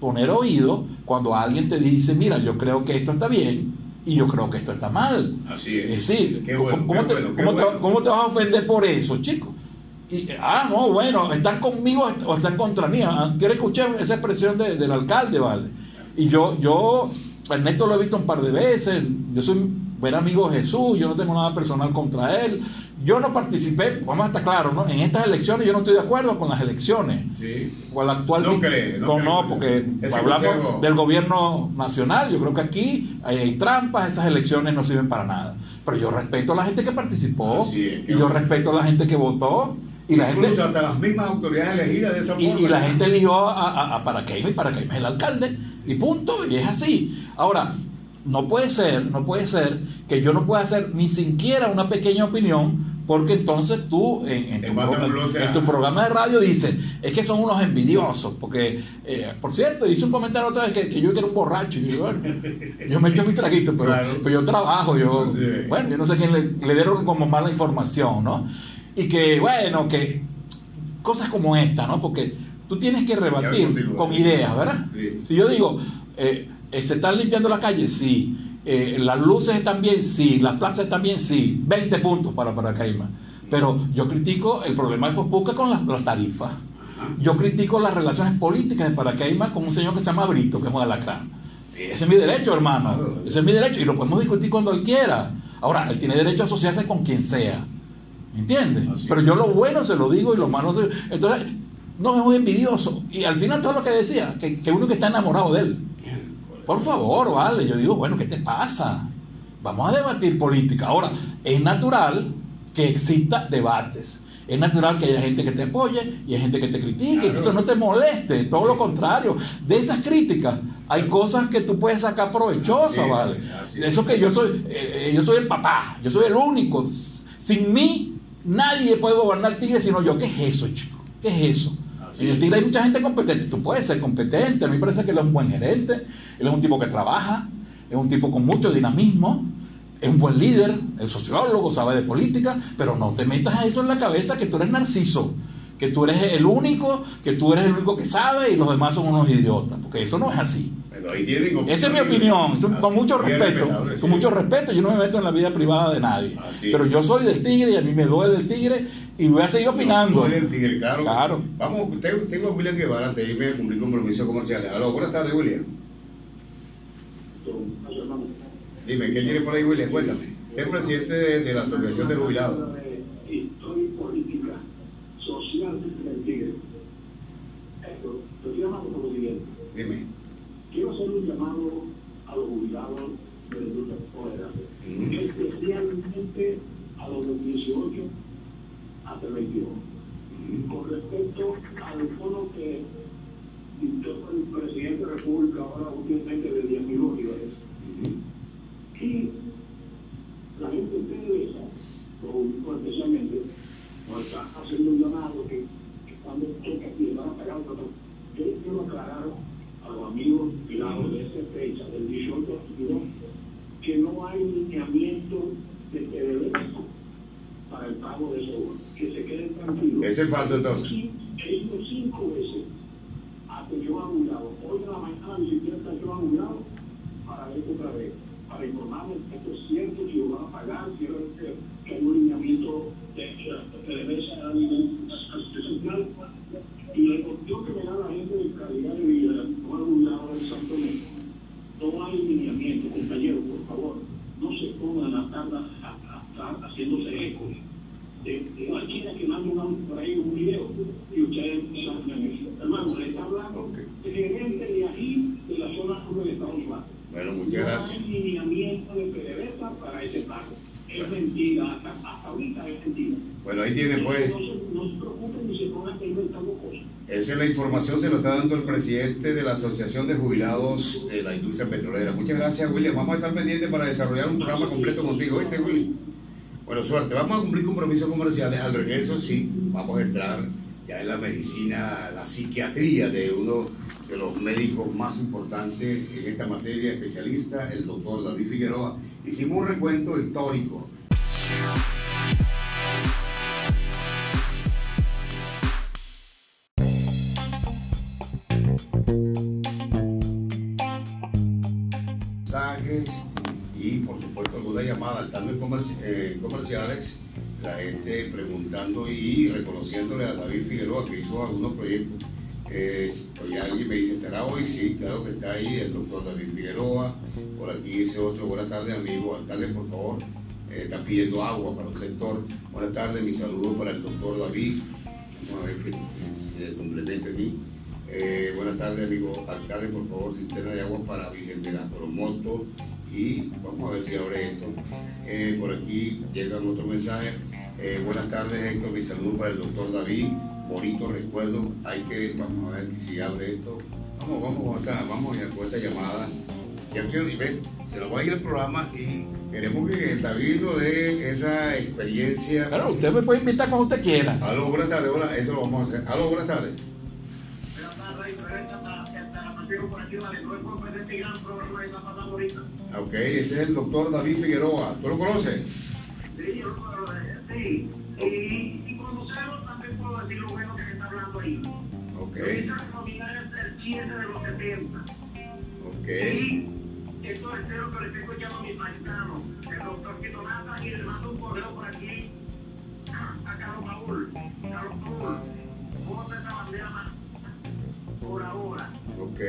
poner oído cuando alguien te dice, mira, yo creo que esto está bien y yo creo que esto está mal. Así es. Es decir, Qué bueno, ¿cómo, qué te, bueno, te- bueno. cómo te vas a ofender por eso, chico? Y, ah, no, bueno, están conmigo o están contra mí. Ah, Quiero escuchar esa expresión de- del alcalde, ¿vale? Y yo, yo, Ernesto lo he visto un par de veces. Yo soy buen amigo de Jesús, yo no tengo nada personal contra él. Yo no participé, vamos a estar claros, ¿no? En estas elecciones yo no estoy de acuerdo con las elecciones. Sí. O el actual No cree, no con- cree, no, porque hablamos consejo- del gobierno nacional. Yo creo que aquí hay, hay trampas, esas elecciones no sirven para nada. Pero yo respeto a la gente que participó es, y yo bueno. respeto a la gente que votó y la Incluso gente hasta las mismas autoridades elegidas de esa y, forma. y la gente eligió a, a, a Paracaima y Paracaima es el alcalde y punto y es así. Ahora no puede ser, no puede ser que yo no pueda hacer ni siquiera una pequeña opinión porque entonces tú en, tu, programa, en tu de radio dices, es que son unos envidiosos, porque, eh, por cierto, hice un comentario otra vez que, que yo era un borracho, yo, bueno, yo me echo mis traguitos, pero, Claro. pero yo trabajo, yo, bueno, yo no sé quién le, le dieron como mala información, ¿no? Y que, bueno, que cosas como esta, ¿no? Porque tú tienes que rebatir con ideas, ¿verdad? Sí. Si yo digo, eh, ¿se están limpiando las calles? Sí. Eh, ¿Las luces están bien? Sí. ¿Las plazas están bien? Sí. 20 puntos para Paracaima. Pero yo critico el problema de Fospuca con las, las tarifas. Yo critico las relaciones políticas de Paracaima con un señor que se llama Brito, que es un alacrán. Ese es mi derecho, hermano. Ese es mi derecho y lo podemos discutir cuando él quiera. Ahora, él tiene derecho a asociarse con quien sea. ¿Entiendes? Pero yo lo bueno se lo digo y lo malo se... Entonces, no es muy envidioso. Y al final todo lo que decía, que, que uno que está enamorado de él. Por favor, vale. Yo digo, bueno, ¿qué te pasa? Vamos a debatir política. Ahora, es natural que exista debates. Es natural que haya gente que te apoye y hay gente que te critique. Claro. Eso no te moleste, todo lo contrario. De esas críticas hay cosas que tú puedes sacar provechosas, Así es, ¿vale? así es. Eso que yo soy, eh, eh, yo soy el papá, yo soy el único. Sin mí, nadie puede gobernar Tigre sino yo. ¿Qué es eso, chico? ¿Qué es eso? En el. Tigre hay mucha gente competente. Tú puedes ser competente. A mí me parece que él es un buen gerente. Él es un tipo que trabaja. Es un tipo con mucho dinamismo. Es un buen líder. Es sociólogo, sabe de política. Pero no te metas a eso en la cabeza que tú eres narciso. Que tú eres el único, que tú eres el único que sabe y los demás son unos idiotas. Porque eso no es así. Pero ahí tienen Esa es mi opinión, con mucho respeto. sí. Con mucho respeto, yo no me meto en la vida privada de nadie. Así. Pero yo soy del tigre y a mí me duele el tigre y voy a seguir opinando. No, el tigre, claro. Vamos, tengo, tengo a William Guevara antes de irme a cumplir compromisos comerciales. Aló, buenas tardes, William. Dime, ¿qué tiene por ahí, William? Cuéntame. Usted es presidente de, de la Asociación de Jubilados. Historia política social del Tigre. Esto, lo. Dime. Quiero hacer un llamado a los jubilados de la industria petrolera, Ujú. especialmente del 18 hasta el 21. Ujú. Con respecto al fondo que dictó el presidente de la República ahora últimamente de 10 mil bolívares, y la gente de esa, los públicos especialmente, nos está haciendo un llamado que, que cuando toca aquí van a pagar otro. Yo quiero aclarar a los amigos jubilados de esa fecha, del 18 al 22, que no hay lineamiento de PDVSA para el pago de bono. Que se queden tranquilos. Ese es falso, entonces. He ido cinco veces hasta yo a un lado. Hoy en la mañana hasta yo a un lado para ver otra vez, para informarme que esto es cierto, si lo van a pagar, si es que, que hay un lineamiento de que debe ser a nivel central. Y la cuestión que me da la gente de calidad de vida, no a un lado del Santo Domingo, no hay lineamiento, compañeros, por favor, no se pongan a estar haciéndose eco de, de cualquiera que mande una- por ahí un video y ustedes. Hermano, le está hablando Ok. de de ahí, de la zona sur del Estado Unidos. Bueno, muchas gracias. No lineamiento de PDVSA para ese pago. Es mentira, hasta, hasta ahorita es mentira. Bueno, ahí tiene, pues. No se, no se preocupen ni se pongan a inventando cosas. Esa es la información, se lo está dando el presidente de la Asociación de Jubilados de la Industria Petrolera. Muchas gracias, William. Vamos a estar pendientes para desarrollar un programa completo contigo. ¿Oíste, William? Bueno, suerte. Vamos a cumplir compromisos comerciales. Al regreso, sí, vamos a entrar ya en la medicina, la psiquiatría de uno de los médicos más importantes en esta materia, especialista, el doctor David Figueroa. Hicimos un recuento histórico. Comerciales, la gente preguntando y reconociéndole a David Figueroa que hizo algunos proyectos. Eh, oye, alguien me dice, ¿estará hoy? Sí, claro que está ahí el doctor David Figueroa. Por aquí dice otro, buenas tardes amigo, alcalde por favor, eh, está pidiendo agua para un sector. Buenas tardes, mi saludo para el doctor David. Vamos a ver que se complemente aquí. Eh, buenas tardes, amigo alcalde, por favor, cisterna de agua para Virgen de la Promoto. Y vamos a ver si abre esto. Eh, por aquí llegan otro mensaje. Eh, buenas tardes, Héctor, mi saludo para el doctor David. Bonito recuerdo. Hay que, vamos a ver si abre esto. Vamos, vamos esta, vamos ya con esta llamada. Ya quiero, ver, se lo va a ir el programa y queremos que el David nos dé esa experiencia. Claro, usted me puede invitar cuando usted quiera. Aló, buenas tardes, hola, eso lo vamos a hacer. Aló, buenas tardes. Es este gran ahorita. Ok, ese es el doctor David Figueroa. ¿Tú lo conoces? Sí, yo, eh, sí. Y, y conocerlo también puedo decir lo bueno que se está hablando ahí. Ok, Yo quise nominar el 7 de los 70. ok. Y esto espero que le esté escuchando a mi paisano, el doctor Quito Nata, y le mando un correo por aquí a Carlos Paul. Carlos Paul, ¿cómo está esa bandera más? Por ahora. Ok.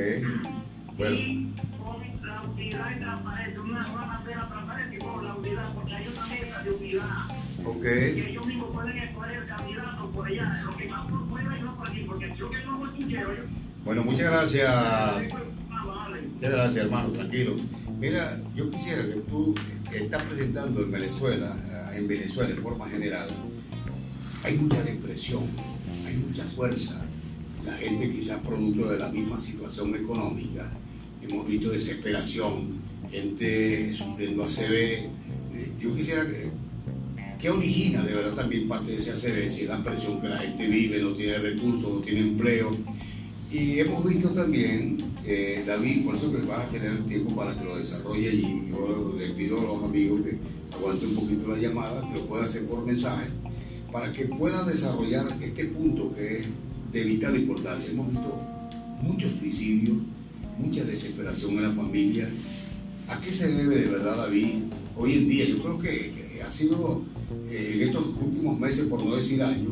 Bueno, Y con la unidad y transparencia, una, una bandera transparente y con la unidad, porque hay una meta de unidad. ok. Que ellos mismos pueden escoger el candidato por allá, lo que más por fuera y no por aquí, porque yo que no me quiero yo. Bueno, muchas gracias. Ah. Muchas gracias, hermano, tranquilo. Mira, yo quisiera que tú estás presentando en Venezuela, eh, en Venezuela en forma general, hay mucha depresión, hay mucha fuerza. La gente quizás producto de la misma situación económica. Hemos visto desesperación, gente sufriendo ACV. Eh, Yo quisiera que, ¿qué origina de verdad también parte de ese ACV? Si es la presión que la gente vive, no tiene recursos, no tiene empleo. Y hemos visto también, eh, David, por eso que vas a tener tiempo para que lo desarrolle y yo le pido a los amigos que aguanten un poquito la llamada, que lo puedan hacer por mensaje, para que puedan desarrollar este punto que es de vital importancia. Hemos visto muchos suicidios, mucha desesperación en la familia. ¿A qué se debe de verdad, David? Hoy en día, yo creo que, ha sido eh, en estos últimos meses, por no decir años,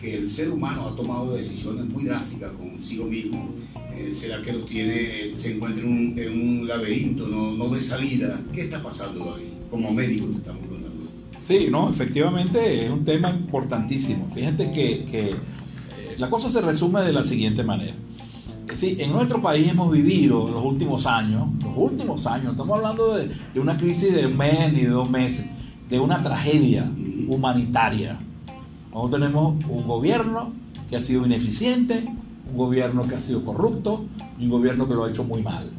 que el ser humano ha tomado decisiones muy drásticas consigo mismo. Eh, ¿Será que lo tiene, se encuentra en un, en un laberinto, no, no ve salida? ¿Qué está pasando, David? Como médico te estamos preguntando. Sí, no, efectivamente es un tema importantísimo. Fíjate que, que, la cosa se resume de la siguiente manera. Sí, en nuestro país hemos vivido los últimos años, los últimos años, estamos hablando de, de una crisis de un mes ni de dos meses, de una tragedia humanitaria. Nosotros tenemos un gobierno que ha sido ineficiente, un gobierno que ha sido corrupto y un gobierno que lo ha hecho muy mal.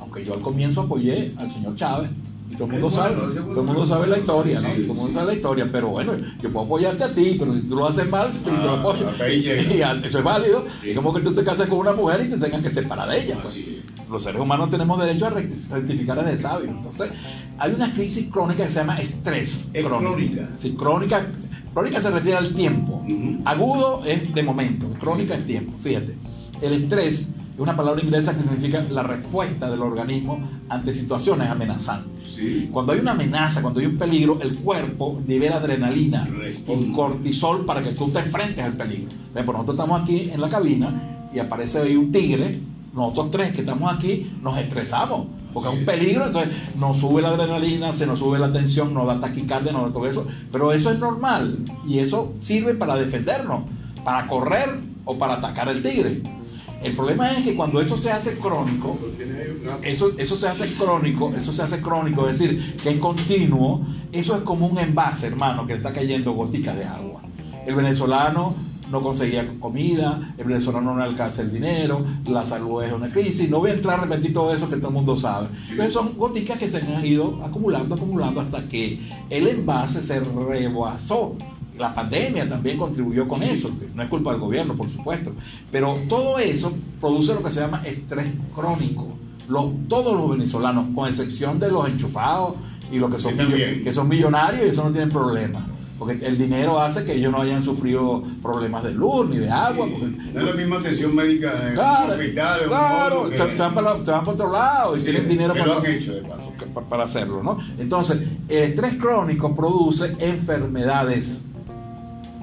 Aunque yo al comienzo apoyé al señor Chávez y todo el mundo sabe, todo el mundo sabe la historia, ¿no? Todo el mundo sabe la historia, pero bueno, yo puedo apoyarte a ti, pero si tú lo haces mal, te lo Ah, apoyo. Y eso es válido. Es como que tú te cases con una mujer y te tengas que separar de ella. pues. Los seres humanos tenemos derecho a recti- rectificar desde sabio. Entonces, hay una crisis crónica que se llama estrés. Crónica. Sí, crónica. Crónica se refiere al tiempo. Agudo es de momento. Crónica es tiempo. Fíjate. El estrés es una palabra inglesa que significa la respuesta del organismo ante situaciones amenazantes. Sí. Cuando hay una amenaza, cuando hay un peligro, el cuerpo libera adrenalina Responde. y cortisol para que tú te enfrentes al peligro. Pues nosotros estamos aquí en la cabina y aparece ahí un tigre. Nosotros tres que estamos aquí nos estresamos porque es un es. peligro, entonces nos sube la adrenalina, se nos sube la tensión, nos da taquicardia, nos da todo eso. Pero eso es normal y eso sirve para defendernos, para correr o para atacar al tigre. El problema es que cuando eso se hace crónico, eso, eso se hace crónico, eso se hace crónico, es decir, que es continuo, eso es como un envase, hermano, que está cayendo goticas de agua. El venezolano no conseguía comida, el venezolano no alcanza el dinero, la salud es una crisis, no voy a entrar a repetir todo eso que todo el mundo sabe. Entonces son goticas que se han ido acumulando, acumulando hasta que el envase se rebasó. La pandemia también contribuyó con eso, no es culpa del gobierno, por supuesto, pero todo eso produce lo que se llama estrés crónico. Los, todos los venezolanos, con excepción de los enchufados y los que son, Sí, también. millo- que son millonarios, eso no tienen problema. Porque el dinero hace que ellos no hayan sufrido problemas de luz ni de agua. Sí. porque- No es la misma atención médica en Claro, un hospital, en un claro, que- se, van para, se van para otro lado y Sí, tienen dinero para, lo han hecho, de paso. pa- para hacerlo, ¿no? Entonces, el estrés crónico produce enfermedades,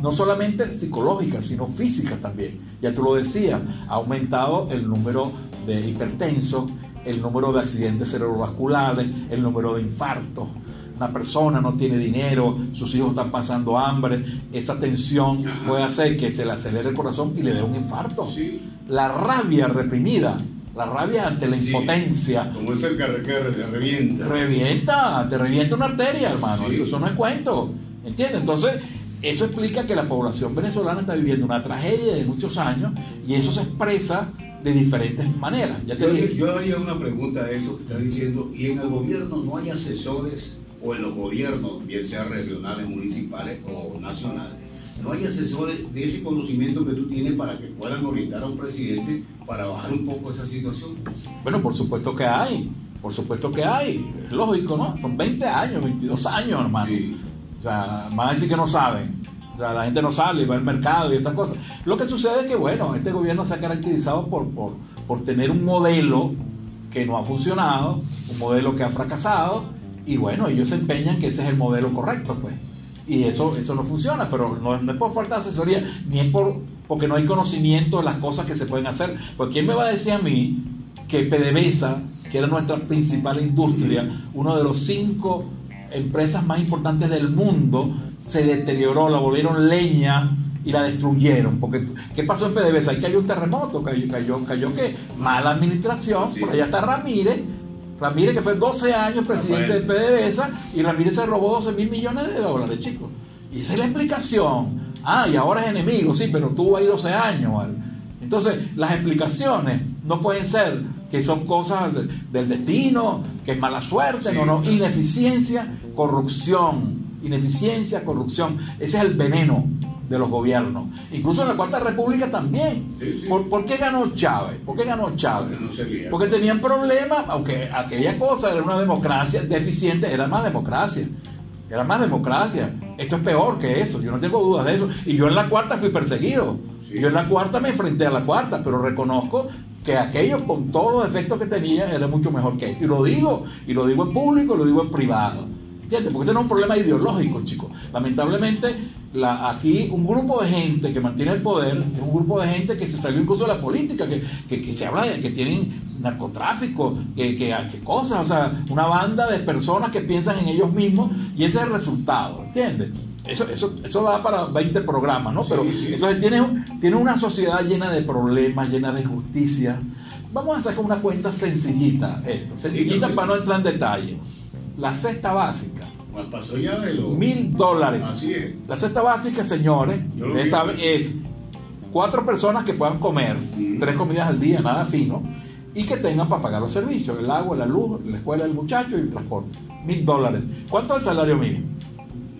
no solamente psicológicas, sino físicas también. Ya tú lo decías, ha aumentado el número de hipertensos, el número de accidentes cerebrovasculares, el número de infartos. Una persona no tiene dinero, sus hijos están pasando hambre, esa tensión puede hacer que se le acelere el corazón y le dé un infarto. Sí. La rabia reprimida, la rabia ante la Sí. impotencia, Como este el que re- que re- revienta. revienta, te revienta una arteria, hermano. Sí. Eso no es cuento. ¿Entiendes? Entonces, eso explica que la población venezolana está viviendo una tragedia de muchos años y eso se expresa de diferentes maneras. Ya te Yo, dije. yo haría una pregunta a eso que está diciendo, y en el gobierno no hay asesores, o en los gobiernos, bien sea regionales, municipales o nacionales, no hay asesores de ese conocimiento que tú tienes para que puedan orientar a un presidente para bajar un poco esa situación. Bueno, por supuesto que hay. Por supuesto que hay. Es lógico, ¿no? Son 20 años, 22 años, hermano. Sí. O sea, van a decir que no saben. O sea, la gente no sale, va al mercado y estas cosas. Lo que sucede es que, bueno, este gobierno se ha caracterizado por, por, por tener un modelo que no ha funcionado, un modelo que ha fracasado, y bueno, ellos se empeñan que ese es el modelo correcto, pues. Y eso, eso no funciona, pero no, es por falta de asesoría, ni es por, porque no hay conocimiento de las cosas que se pueden hacer. Porque ¿quién me va a decir a mí que PDVSA, que era nuestra principal industria, uno de los cinco empresas más importantes del mundo, se deterioró, la volvieron leña y la destruyeron. Porque, ¿qué pasó en PDVSA? Ahí cayó un terremoto, cayó, cayó, cayó ¿qué? Mala administración, Sí. por allá está Ramírez, Ramírez que fue 12 años presidente de PDVSA y Ramírez se robó 12 mil millones de dólares, chicos. Y esa es la explicación. Ah, y ahora es enemigo, sí, pero tuvo ahí 12 años. ¿vale? Entonces, las explicaciones no pueden ser que son cosas de- del destino, que es mala suerte, Sí, no, no, ineficiencia, corrupción, ineficiencia, corrupción. Ese es el veneno de los gobiernos. Incluso en la Cuarta República también. Sí, sí. ¿Por, por qué ganó Chávez? ¿Por qué ganó Chávez? Porque no. Porque tenían problemas, aunque aquella cosa era una democracia deficiente, era más democracia. Era más democracia. Esto es peor que eso, yo no tengo dudas de eso. Y yo en la cuarta fui perseguido. Sí. Yo en la cuarta me enfrenté a la cuarta, pero reconozco que que aquello con todos los efectos que tenía era mucho mejor que esto. Y lo digo, y lo digo en público, y lo digo en privado. ¿Entiendes? Porque este no es un problema ideológico, chicos. Lamentablemente, la, aquí un grupo de gente que mantiene el poder es un grupo de gente que se salió incluso de la política, que, que, que se habla de que tienen narcotráfico, que, que, que cosas, o sea, una banda de personas que piensan en ellos mismos y ese es el resultado, ¿entiendes? Eso, eso, eso da para 20 programas, ¿no? Pero sí. entonces tiene, tiene una sociedad llena de problemas, llena de injusticia. Vamos a sacar una cuenta sencillita, esto, sencillita para no entrar en detalle. La cesta básica, Bueno, pasó ya de los. mil dólares. Así es. La cesta básica, señores, ustedes saben, es cuatro personas que puedan comer, Mm. tres comidas al día, nada fino, y que tengan para pagar los servicios, el agua, la luz, la escuela del muchacho y el transporte. Mil dólares. ¿Cuánto es el salario mínimo?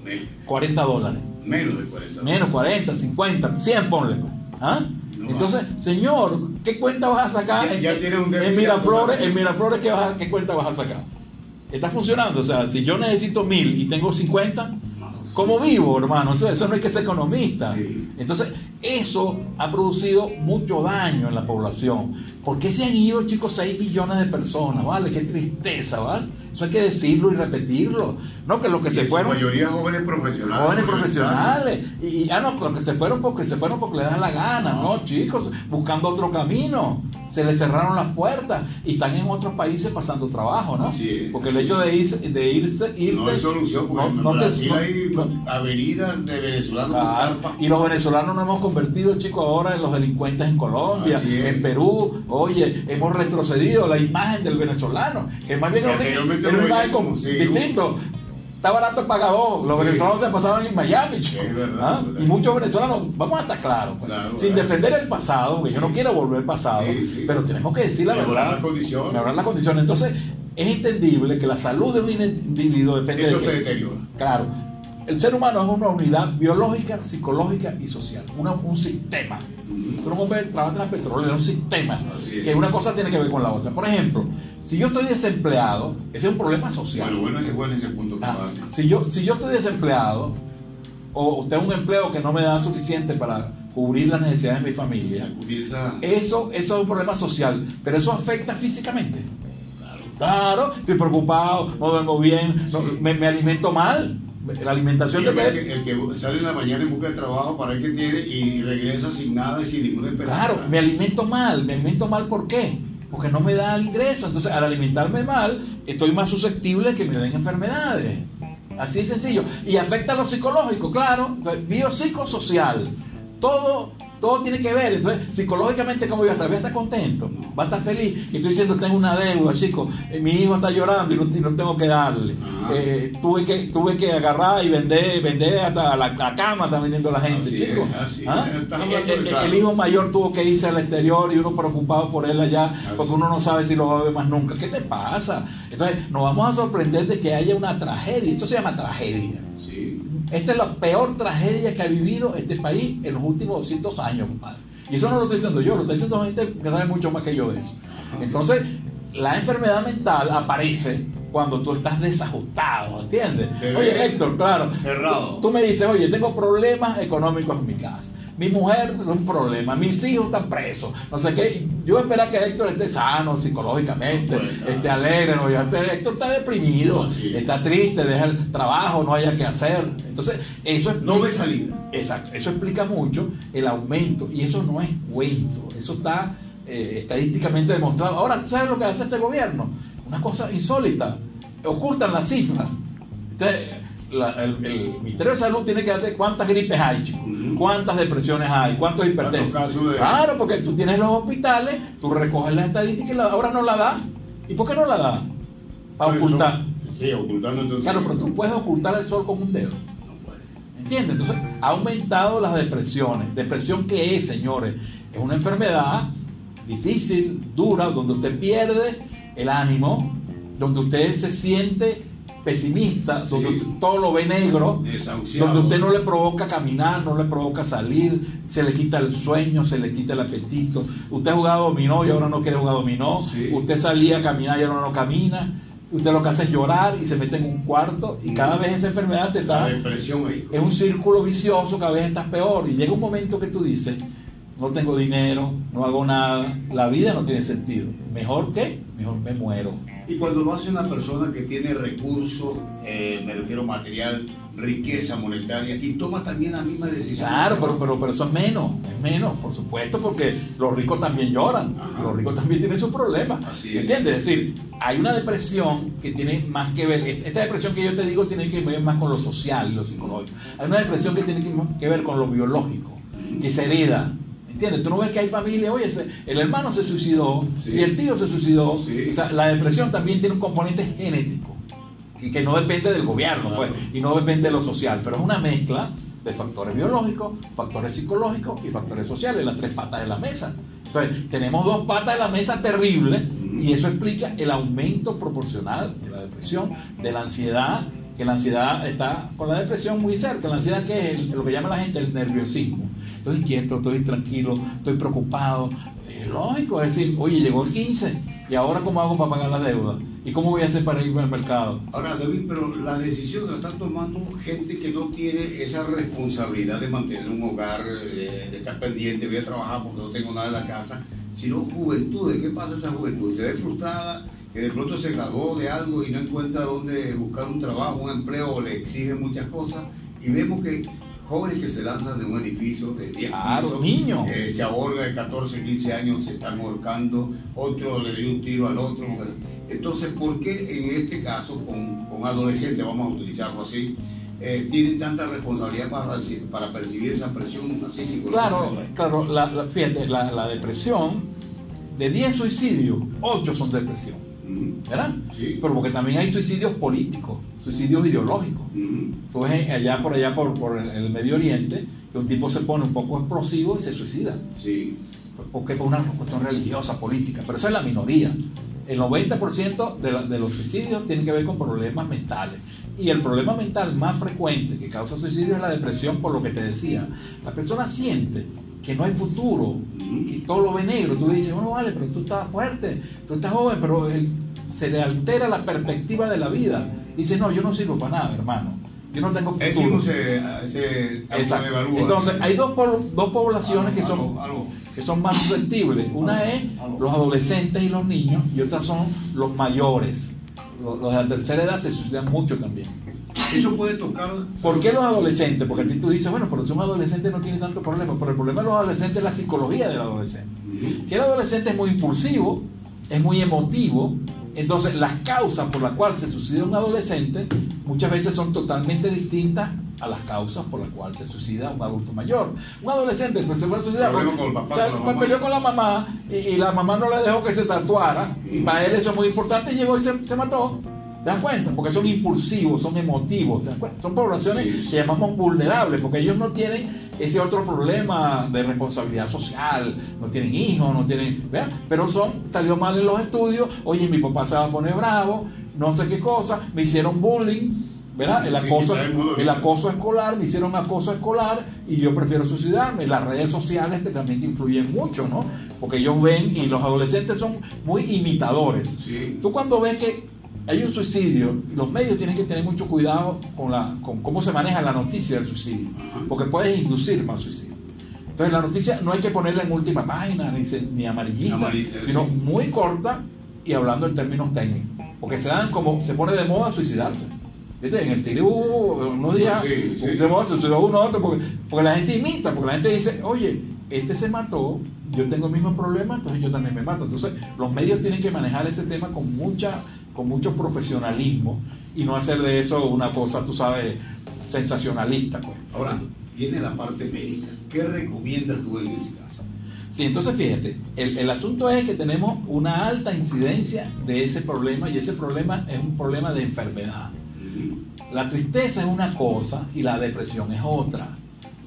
Me- 40 dólares. Menos de 40. Menos 40, 50, 100 ponle. ¿Ah? No Entonces, señor, ¿qué cuenta vas a sacar? Ya- en, ya tiene un en Miraflores, en Miraflores ¿qué, vas a- ¿qué cuenta vas a sacar? Está funcionando, o sea, si yo necesito mil y tengo 50, ¿cómo vivo, hermano? Eso, eso no hay que ser economista. Sí. Entonces, eso ha producido mucho daño en la población. ¿Por qué se han ido, chicos, 6 millones de personas? ¿Vale? Qué tristeza, ¿vale? Eso hay que decirlo y repetirlo. No, que lo que Y se fueron mayoría jóvenes profesionales. jóvenes profesionales y, ah no pero que se fueron porque se fueron porque les da la gana no chicos buscando otro camino se les cerraron las puertas y están en otros países pasando trabajo no Así es, porque el hecho de irse de irse irte, No hay solución, no- no te- Brasil no- hay no- avenidas de venezolanos Claro, y los venezolanos nos hemos convertido, chicos, ahora en los delincuentes en Colombia, en Perú. Oye, hemos retrocedido la imagen del venezolano, que más bien era una- imagen como sí, distinto. Está barato el pagador. Los Sí. venezolanos se pasaban en Miami, chicos. Es verdad, ¿Ah? verdad. Y muchos venezolanos, vamos a estar claros, pues, Claro, sin verdad. defender el pasado, porque yo no quiero volver al pasado, pero tenemos que decir la Mejorar verdad. las condiciones. Mejorar las condiciones. Entonces, es entendible que la salud de un individuo depende Eso de se qué. deteriora. Claro, el ser humano es una unidad biológica, psicológica y social, una- un sistema. Tú no hombre trabaja en la petrolera, es un sistema, es. que una cosa tiene que ver con la otra. Por ejemplo, si yo estoy desempleado, ese es un problema social. Bueno, bueno, es bueno ese punto que Ah, si, yo, si yo estoy desempleado, o tengo un empleo que no me da suficiente para cubrir las necesidades de mi familia, eso, eso es un problema social, pero eso afecta físicamente. Claro. Claro, estoy preocupado, no duermo bien, no- Sí. me, me alimento mal. La alimentación el, que, el que sale en la mañana en busca de trabajo para ver qué tiene y regresa sin nada y sin ninguna esperanza. Claro, me alimento mal. ¿Me alimento mal por qué? Porque no me da el ingreso. Entonces, al alimentarme mal, estoy más susceptible de que me den enfermedades. Así de sencillo. Y afecta a lo psicológico, claro. Biopsicosocial. Todo, todo tiene que ver. Entonces, psicológicamente, ¿cómo voy a estar? Voy a estar contento. Va a estar feliz. Y estoy diciendo, tengo una deuda, chicos. Eh, mi hijo está llorando y no, y no tengo que darle. Ajá. Eh, tuve, que, tuve que agarrar y vender, vender hasta la, la cama, está vendiendo la gente, Así es, chicos. así es. ¿Ah? El hijo mayor tuvo que irse al exterior y uno preocupado por él allá porque uno no sabe si lo va a ver más nunca. ¿Qué te pasa? Entonces nos vamos a sorprender de que haya una tragedia. Esto se llama tragedia. Sí. Esta es la peor tragedia que ha vivido este país en los últimos 200 años, compadre. Y eso no lo estoy diciendo yo, lo está diciendo gente que sabe mucho más que yo de eso. Entonces, la enfermedad mental aparece cuando tú estás desajustado, ¿entiendes? Oye, Héctor, claro. cerrado. Tú me dices, oye, tengo problemas económicos en mi casa. Mi mujer es un problema, mis hijos están presos, no sé qué. Yo espero que Héctor esté sano psicológicamente, esté alegre. ¿no? Héctor está deprimido, No, sí. está triste, deja el trabajo, no haya que hacer. Entonces, eso es No ve salida. Exacto, eso explica mucho el aumento y eso no es cuento, eso está eh, estadísticamente demostrado. Ahora, ¿tú ¿sabes lo que hace este gobierno? Una cosa insólita, ocultan las cifras. Entonces, la- el, el Ministerio de Salud tiene que darte cuántas gripes hay, chicos, cuántas depresiones hay, cuántos hipertensos. ¿Cuántos casos de- Claro, porque tú tienes los hospitales, tú recoges las estadísticas y la- ahora no la da. ¿Y por qué no la da? Para eso- ocultar. Sí, ocultando entonces. Claro, pero tú puedes ocultar el sol con un dedo. No puede. ¿Entiendes? Entonces, ha aumentado las depresiones. ¿Depresión qué es, señores? Es una enfermedad difícil, dura, donde usted pierde el ánimo, donde usted se siente pesimista, Sí. donde usted todo lo ve negro, donde usted no le provoca caminar, no le provoca salir, se le quita el sueño, se le quita el apetito. Usted jugaba dominó y ahora no quiere jugar dominó. Sí. Usted salía a caminar y ahora no camina. Usted lo que hace es llorar y se mete en un cuarto y cada vez esa enfermedad te La está depresión ahí. es un círculo vicioso, cada vez estás peor. Y llega un momento que tú dices, no tengo dinero, no hago nada, la vida no tiene sentido. ¿Mejor qué? Mejor me muero. Y cuando lo hace una persona que tiene recursos, eh, me refiero material, riqueza monetaria, y toma también la misma decisión. Claro, pero, pero, pero eso es menos, es menos, por supuesto, porque los ricos también lloran, Ajá. los ricos también tienen sus problemas. Así es. ¿Entiendes? Es decir, hay una depresión que tiene más que ver, esta depresión que yo te digo tiene que ver más con lo social y lo psicológico. Hay una depresión que tiene que, que ver con lo biológico, que se hereda. ¿Entiendes? Tú no ves que hay familia, oye, el hermano se suicidó Sí. y el tío se suicidó. Sí. O sea, la depresión también tiene un componente genético y que no depende del gobierno, pues, y no depende de lo social, pero es una mezcla de factores biológicos, factores psicológicos y factores sociales, las tres patas de la mesa. Entonces, tenemos dos patas de la mesa terribles y eso explica el aumento proporcional de la depresión, de la ansiedad, que la ansiedad está con la depresión muy cerca. La ansiedad que es el- lo que llama la gente el nerviosismo. Estoy inquieto, estoy intranquilo, estoy preocupado. Es lógico, decir, oye, llegó el 15 y ahora cómo hago para pagar la deuda y cómo voy a hacer para irme al mercado. Ahora, David, pero la decisión la están tomando gente que no tiene esa responsabilidad de mantener un hogar, eh, de estar pendiente, voy a trabajar porque no tengo nada en la casa, sino juventud. ¿Qué pasa esa juventud? Se ve frustrada, que de pronto se graduó de algo y no encuentra dónde buscar un trabajo, un empleo, le exigen muchas cosas, y vemos que jóvenes que se lanzan de un edificio de 10 Claro, pisos, niños. eh, se ahorra de 14, 15 años, se están ahorcando, otro le dio un tiro al otro. Entonces, ¿por qué en este caso, con, con adolescentes, vamos a utilizarlo así, eh, tienen tanta responsabilidad para, para percibir esa presión así psicológica? Claro, claro, la, la- fíjate, la, la depresión, de 10 suicidios, 8 son depresión, ¿verdad? Sí. Pero porque también hay suicidios políticos, suicidios ideológicos. ujú, Tú ves allá por allá por, por el, el Medio Oriente que un tipo se pone un poco explosivo y se suicida. Sí. Porque por una cuestión religiosa, política. Pero eso es la minoría. El 90% de, la- de los suicidios tienen que ver con problemas mentales. Y el problema mental más frecuente que causa suicidio es la depresión, por lo que te decía. La persona siente que no hay futuro, y todo lo ve negro. Tú le dices, bueno, vale, pero tú estás fuerte, tú estás joven, pero él- se le altera la perspectiva de la vida. Dice, no, yo no sirvo para nada, hermano. Yo no tengo futuro. mismo se, se Exacto. autoevalúa. Entonces, hay dos, dos poblaciones que son, Algo- algo. que son más susceptibles. Una es los adolescentes y los niños, y otras son los mayores. Los, los de la tercera edad se suicidan mucho también. Eso puede tocar. ¿Por qué los adolescentes? Porque a ti tú dices, bueno, pero si un adolescente no tiene tanto problema. Pero el problema de los adolescentes es la psicología del adolescente. Que el adolescente es muy impulsivo, es muy emotivo. Entonces, las causas por las cuales se suicida un adolescente muchas veces son totalmente distintas a las causas por las cuales se suicida un adulto mayor. Un adolescente pues, se fue a suicidar, Problema con el papá, se- con la pues, peleó con la mamá y, y la mamá no le dejó que se tatuara. Y para él eso es muy importante y llegó y se, se mató. ¿Te das cuenta? Porque son impulsivos, son emotivos. ¿te das cuenta? Son poblaciones Sí, sí. que llamamos vulnerables porque ellos no tienen ese otro problema de responsabilidad social, no tienen hijos, no tienen, ¿verdad? pero son, salió mal en los estudios, oye, mi papá se va a poner bravo, no sé qué cosa, me hicieron bullying, ¿verdad? El acoso, el acoso escolar, me hicieron acoso escolar y yo prefiero suicidarme. Las redes sociales que también influyen mucho, ¿no? Porque ellos ven y los adolescentes son muy imitadores. Sí. Tú cuando ves que hay un suicidio, los medios tienen que tener mucho cuidado con, la, con cómo se maneja la noticia del suicidio, porque puedes inducir más suicidio. Entonces la noticia no hay que ponerla en última página, ni, ni amarillita, sino sí. muy corta y hablando en términos técnicos. Porque se dan como, se pone de moda suicidarse. ¿Viste? En el tiro hubo unos días, Sí, sí. de moda se suicidó uno otro, porque, porque la gente imita, porque la gente dice, oye, este se mató, yo tengo el mismo problema, entonces yo también me mato. Entonces los medios tienen que manejar ese tema con mucha con mucho profesionalismo y no hacer de eso una cosa, tú sabes, sensacionalista. Pues. Ahora, viene la parte médica. ¿Qué recomiendas tú en ese caso? Sí, entonces fíjate, el, el asunto es que tenemos una alta incidencia de ese problema y ese problema es un problema de enfermedad. La tristeza es una cosa y la depresión es otra.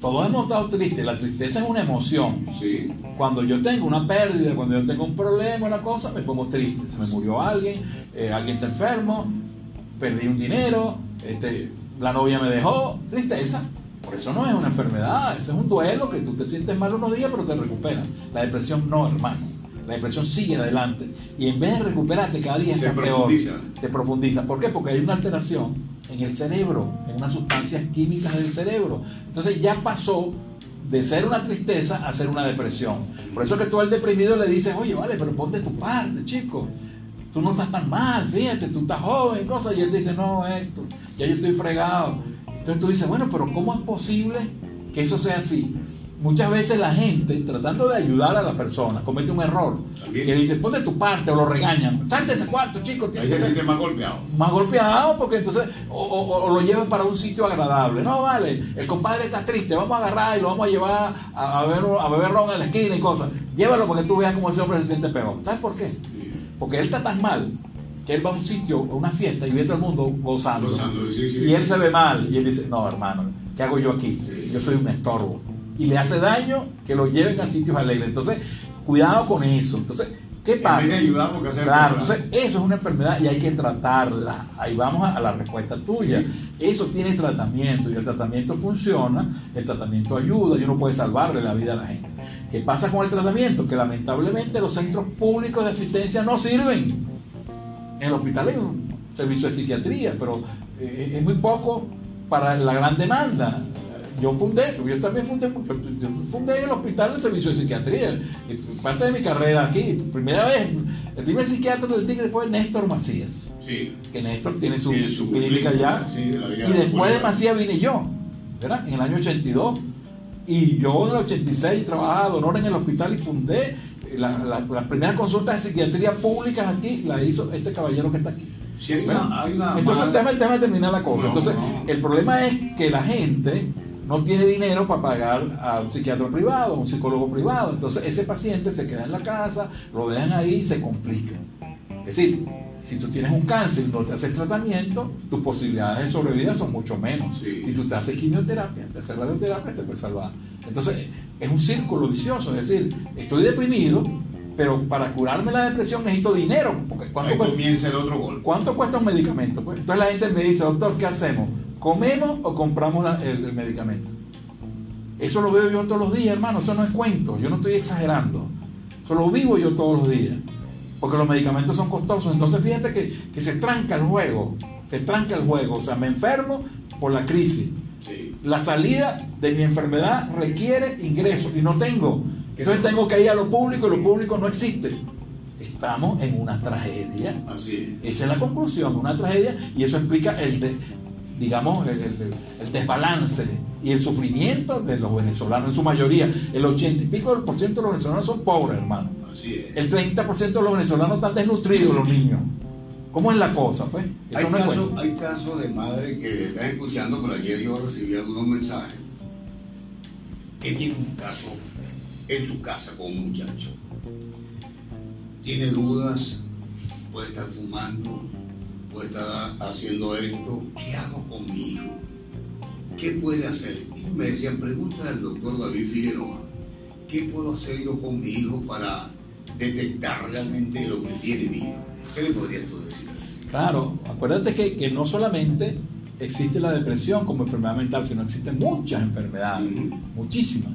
Todos hemos estado tristes, la tristeza es una emoción. Sí. Cuando yo tengo una pérdida, cuando yo tengo un problema, una cosa, me pongo triste. Se me murió alguien, eh, alguien está enfermo, perdí un dinero, este, la novia me dejó, tristeza. Por eso no es una enfermedad, ese es un duelo que tú te sientes mal unos días, pero te recuperas. La depresión no, hermano. La depresión sigue adelante. Y en vez de recuperarte, cada día Se está peor. Se profundiza. ¿Por qué? Porque hay una alteración en el cerebro, en unas sustancias químicas del cerebro. Entonces ya pasó de ser una tristeza a ser una depresión. Por eso que tú al deprimido le dices, oye, vale, pero ponte tu parte, chico. Tú no estás tan mal, fíjate, tú estás joven, cosas. Y él dice, no, Héctor, ya yo estoy fregado. Entonces tú dices, bueno, pero ¿cómo es posible que eso sea así? Muchas veces la gente, tratando de ayudar a la persona, comete un error. También. Que dice, ponte tu parte o lo regañan. Salte de ese cuarto, chico. Ahí se siente más golpeado. más golpeado porque entonces o, o- o lo llevan para un sitio agradable. No, vale, el compadre está triste, vamos a agarrar y lo vamos a llevar a, a a beber ron en la esquina y cosas. Llévalo porque tú veas cómo ese hombre se siente peor. ¿Sabes por qué? Porque él está tan mal que él va a un sitio, a una fiesta y ve a todo el mundo gozando. Gozando, sí, sí. y él se ve mal y él dice, no, hermano, ¿qué hago yo aquí? Yo soy un estorbo. Y le hace daño que lo lleven a sitios alegres. Entonces, cuidado con eso. Entonces, ¿qué En pasa? de ayudar porque Claro, entonces eso es una enfermedad y hay que tratarla. Ahí vamos a, a la respuesta tuya. Eso tiene tratamiento y el tratamiento funciona, el tratamiento ayuda y uno puede salvarle la vida a la gente. ¿Qué pasa con el tratamiento? Que lamentablemente los centros públicos de asistencia no sirven. En el hospital hay un servicio de psiquiatría, pero eh, es muy poco para la gran demanda. Yo fundé, yo también fundé, yo fundé en el hospital el servicio de psiquiatría. Parte de mi carrera aquí, primera vez, el primer psiquiatra del Tigre fue Néstor Macías, Sí. que Néstor tiene su, su clínica sí, vida Y después de. Macías vine yo, ¿verdad? En el año 82. Y yo en el 86 trabajaba de honor en el hospital y fundé la- la- las primeras consultas de psiquiatría públicas aquí, la hizo este caballero que está aquí. Sí, hay una, hay una Entonces, déjame, déjame terminar la cosa. No, Entonces, no. el problema es que la gente no tiene dinero para pagar a un psiquiatra privado, a un psicólogo privado. Entonces, ese paciente se queda en la casa, lo dejan ahí y se complica. Es decir, si tú tienes un cáncer y no te haces tratamiento, tus posibilidades de sobrevida son mucho menos. Sí. Si tú te haces quimioterapia, te haces radioterapia, te puedes salvar. Entonces, es un círculo vicioso. Es decir, estoy deprimido, pero para curarme la depresión necesito dinero. Porque ¿cuánto Ahí cuesta? comienza el otro golpe. ¿Cuánto cuesta un medicamento? Pues, entonces la gente me dice, doctor, ¿qué hacemos? ¿Comemos o compramos la- el, el medicamento? Eso lo veo yo todos los días, hermano. Eso no es cuento. Yo no estoy exagerando. Eso lo vivo yo todos los días. Porque los medicamentos son costosos. Entonces fíjate que, que se tranca el juego. Se tranca el juego. O sea, me enfermo por la crisis. Sí. La salida de mi enfermedad requiere ingresos y no tengo. Entonces tengo que ir a lo público y lo público no existe. Estamos en una tragedia. Así es. Esa es la conclusión, una tragedia, y eso explica el, de- digamos, el, el- el desbalance y el sufrimiento de los venezolanos en su mayoría. El ochenta y pico del por ciento de los venezolanos son pobres, hermano. Así es. El 30% de los venezolanos están desnutridos, los niños. ¿Cómo es la cosa, pues? Eso Hay no hay casos de madres que están escuchando, pero ayer yo recibí algunos mensajes que tiene un caso en su casa con un muchacho. Tiene dudas, puede estar fumando, puede estar haciendo esto. ¿Qué hago con mi hijo? ¿Qué puede hacer? Y me decían, pregúntale al doctor David Figueroa, ¿qué puedo hacer yo con mi hijo para detectar realmente lo que tiene mi hijo? ¿Qué le podrías tú decir? Claro, acuérdate que, que no solamente existe la depresión como enfermedad mental, sino existen muchas enfermedades, muchísimas.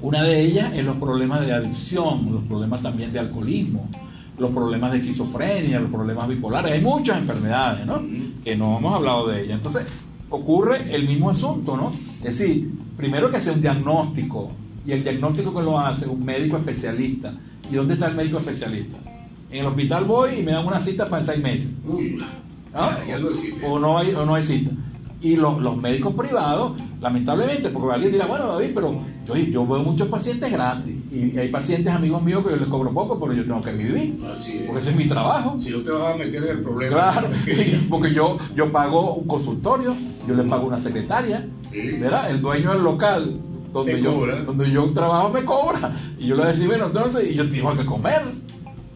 Una de ellas es los problemas de adicción, los problemas también de alcoholismo, los problemas de esquizofrenia, los problemas bipolares. Hay muchas enfermedades, ¿no? Que no hemos hablado de ellas. Entonces, ocurre el mismo asunto, ¿no? Es decir, primero que hacer un diagnóstico, y el diagnóstico que lo hace un médico especialista. ¿Y dónde está el médico especialista? En el hospital voy y me dan una cita para seis meses. ¿Ah? no existe. o no hay, o no hay cita. Y los, los médicos privados, lamentablemente, porque alguien dirá, bueno, David, pero yo, yo veo muchos pacientes gratis. Y hay pacientes amigos míos que yo les cobro poco, pero yo tengo que vivir. Así es. Porque ese es mi trabajo. Si no te vas a meter en el problema. Claro, porque yo, yo pago un consultorio, yo le pago una secretaria, Sí. ¿verdad? El dueño del local donde yo, donde yo trabajo me cobra. Y yo le decía, bueno, entonces, y yo tengo que comer.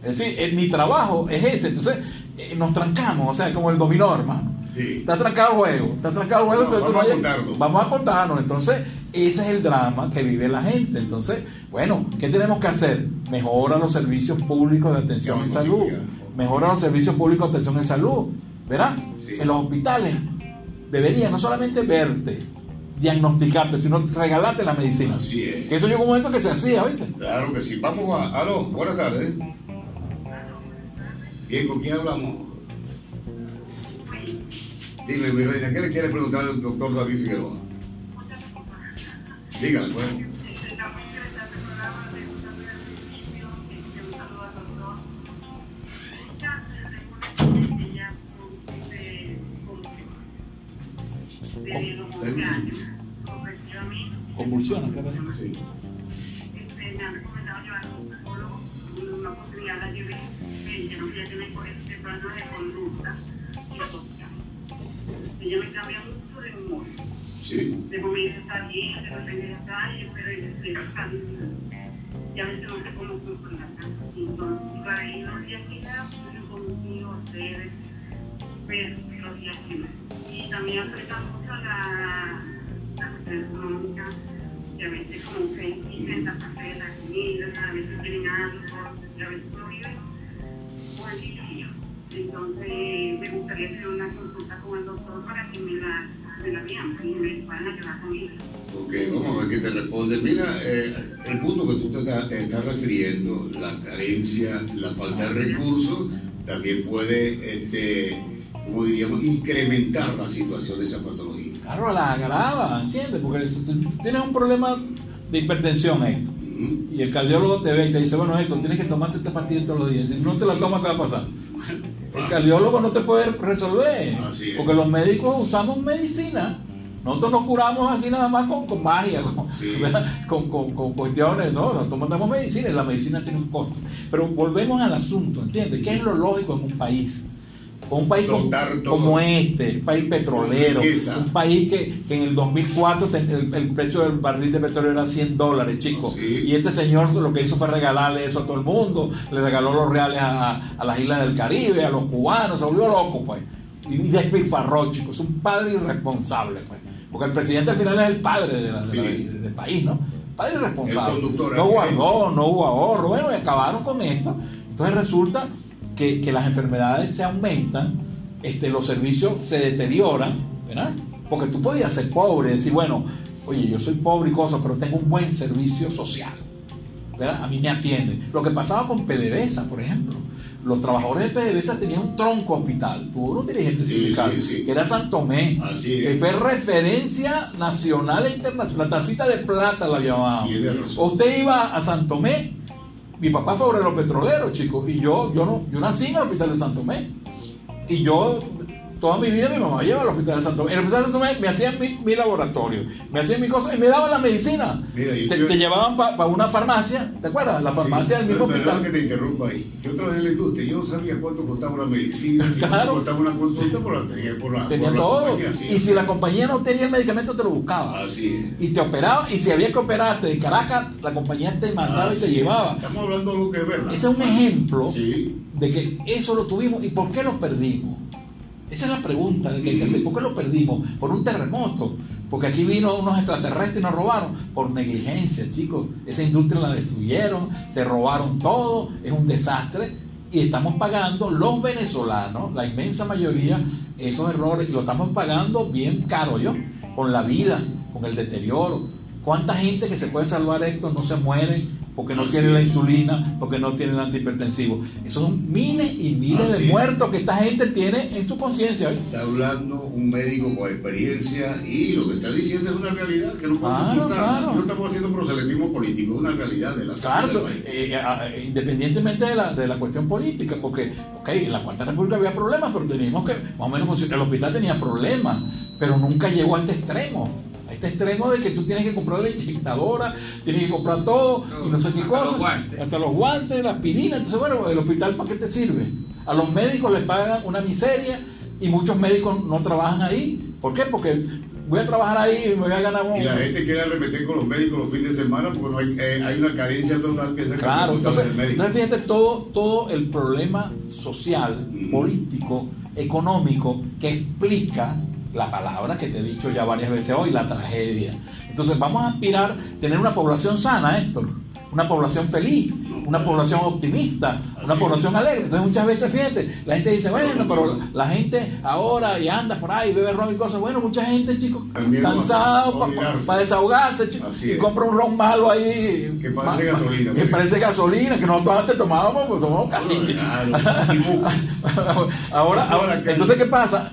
Es decir, eh, mi trabajo es ese. Entonces, eh, nos trancamos, o sea, como el dominó, hermano. Sí. Está trancado el juego, está trancado el juego. No, entonces tú vamos a contarnos. Vamos a contarnos. Entonces, ese es el drama que vive la gente. Entonces, bueno, ¿qué tenemos que hacer? Mejora los servicios públicos de atención en salud. Mejora los servicios públicos de atención en salud. ¿Verdad? Sí. En los hospitales deberían no solamente verte, diagnosticarte, sino regalarte la medicina. Así es. Que eso llegó un momento que se hacía, ¿viste? Claro que sí. Vamos a. Aló, buenas tardes. Bien, ¿con quién hablamos? Dime, mi reina, ¿qué le quiere preguntar al doctor David Figueroa? Dígale, pues. Muy interesante bien. Y a veces no sé cómo funcionar. Entonces, para ir los días que ya, pues conmigo, ustedes, ver los días que. Y también aplica mucho la, la cuestión económica, que a veces como que hacer la comida, a veces tienen algo, y a veces no viven. Entonces, me gustaría hacer una consulta con el doctor para que me la, Ok, vamos a ver qué te responde. Mira, eh, el punto que tú te estás, te estás refiriendo, la carencia, la falta de recursos, también puede, este, como diríamos, incrementar la situación de esa patología. Claro, la agrava, ¿entiendes? Porque si si tú tienes un problema de hipertensión, esto, Ujú. y el cardiólogo te ve y te dice, bueno, esto, tienes que tomarte esta pastilla todos los días. Si no te la tomas, ¿qué va a pasar? El cardiólogo no te puede resolver. Porque los médicos usamos medicina. Nosotros nos curamos así nada más con, con magia, con- con cuestiones, ¿no? Nosotros mandamos medicina y la medicina tiene un costo. Pero volvemos al asunto, ¿entiendes? ¿Qué es lo lógico en un país? Un país como, este, un país petrolero, un país que, que en el 2004 te- el, el precio del barril de petróleo era 100 dólares, chicos. Sí. Y este señor lo que hizo fue regalarle eso a todo el mundo, le regaló los reales a, a las islas del Caribe, a los cubanos, se volvió loco, pues. Y despilfarró, chicos, es un padre irresponsable, pues. Porque el presidente al final es el padre de la- de la- Sí. del país, ¿no? Padre irresponsable. No guardó, no hubo ahorro, bueno, y acabaron con esto. Entonces resulta que, que las enfermedades se aumentan, este, los servicios se deterioran, ¿verdad? Porque tú podías ser pobre, decir, bueno, oye, yo soy pobre y cosas, pero tengo un buen servicio social. ¿verdad? A mí me atienden. Lo que pasaba con PDVSA, por ejemplo. Los trabajadores de PDVSA tenían un tronco hospital. Tuvo un dirigente Sí, sindical, sí, sí. que era Santomé. Que fue referencia nacional e internacional. La tacita de plata la llamaban. Usted iba a Santomé. Mi papá fue obrero petrolero, chicos. Y yo, yo, no, yo nací en el hospital de Santomé. Y yo, toda mi vida, mi mamá lleva al hospital de Santomé. En el hospital de Santomé me hacían mi, mi laboratorio, me hacían mi cosa y me daban la medicina. Mira, te, yo- te llevaban para una farmacia, ¿te acuerdas? La farmacia del Sí, mismo Perdón hospital. que te interrumpa ahí. Yo trabajé en la industria, yo no sabía cuánto costaba una medicina, Claro. cuánto costaba una consulta, pero la tenía por la, Tenía por la todo. compañía, sí. Y si la compañía no tenía el medicamento, te lo buscaba. Así es. Y te operaba. Y si había que operarte de Caracas, la compañía te mandaba y te es. llevaba. Estamos hablando de lo que es verdad. Ese es un ejemplo Sí. de que eso lo tuvimos y por qué lo perdimos. Esa es la pregunta que hay que hacer. ¿Por qué lo perdimos? Por un terremoto. Porque aquí vino unos extraterrestres y nos robaron. Por negligencia, chicos. Esa industria la destruyeron, se robaron todo, es un desastre. Y estamos pagando los venezolanos, la inmensa mayoría, esos errores. Y lo estamos pagando bien caro, ¿yo? Con la vida, con el deterioro. ¿Cuánta gente que se puede salvar esto no se muere porque no Así tiene la insulina, porque no tiene el antihipertensivo? Esos son miles y miles Así de muertos que esta gente tiene en su conciencia. Está hablando un médico con experiencia y lo que está diciendo es una realidad que no podemos Claro, claro. No estamos haciendo proselitismo político, es una realidad de la Claro, salud país. eh, eh, independientemente de la, de la cuestión política, porque, ok, en la Cuarta República había problemas, pero teníamos que, más o menos, el hospital tenía problemas, pero nunca llegó a este extremo. Este extremo de que tú tienes que comprar la inyectadora, tienes que comprar todo, y no sé qué los cosa. Hasta los guantes, la aspirina. Entonces, bueno, el hospital, ¿para qué te sirve? A los médicos les pagan una miseria y muchos médicos no trabajan ahí. ¿Por qué? Porque voy a trabajar ahí y me voy a ganar un... Y la gente quiere arremeter con los médicos los fines de semana porque no hay, eh, hay una carencia total que Claro, es responsable entonces, entonces fíjate todo, todo el problema social, político, económico que explica la palabra que te he dicho ya varias veces hoy, la tragedia. Entonces vamos a aspirar a tener una población sana, Héctor, una población feliz, una población optimista, una población alegre. Entonces muchas veces, fíjate, la gente dice, bueno, pero la gente ahora y anda por ahí, bebe ron y cosas. Bueno, mucha gente, chicos, cansado para desahogarse, chicos, y compra un ron malo ahí. Que parece gasolina, Que parece gasolina, que nosotros antes tomábamos, pues tomábamos cacique. Claro, ahora, Ahora, entonces, ¿qué pasa?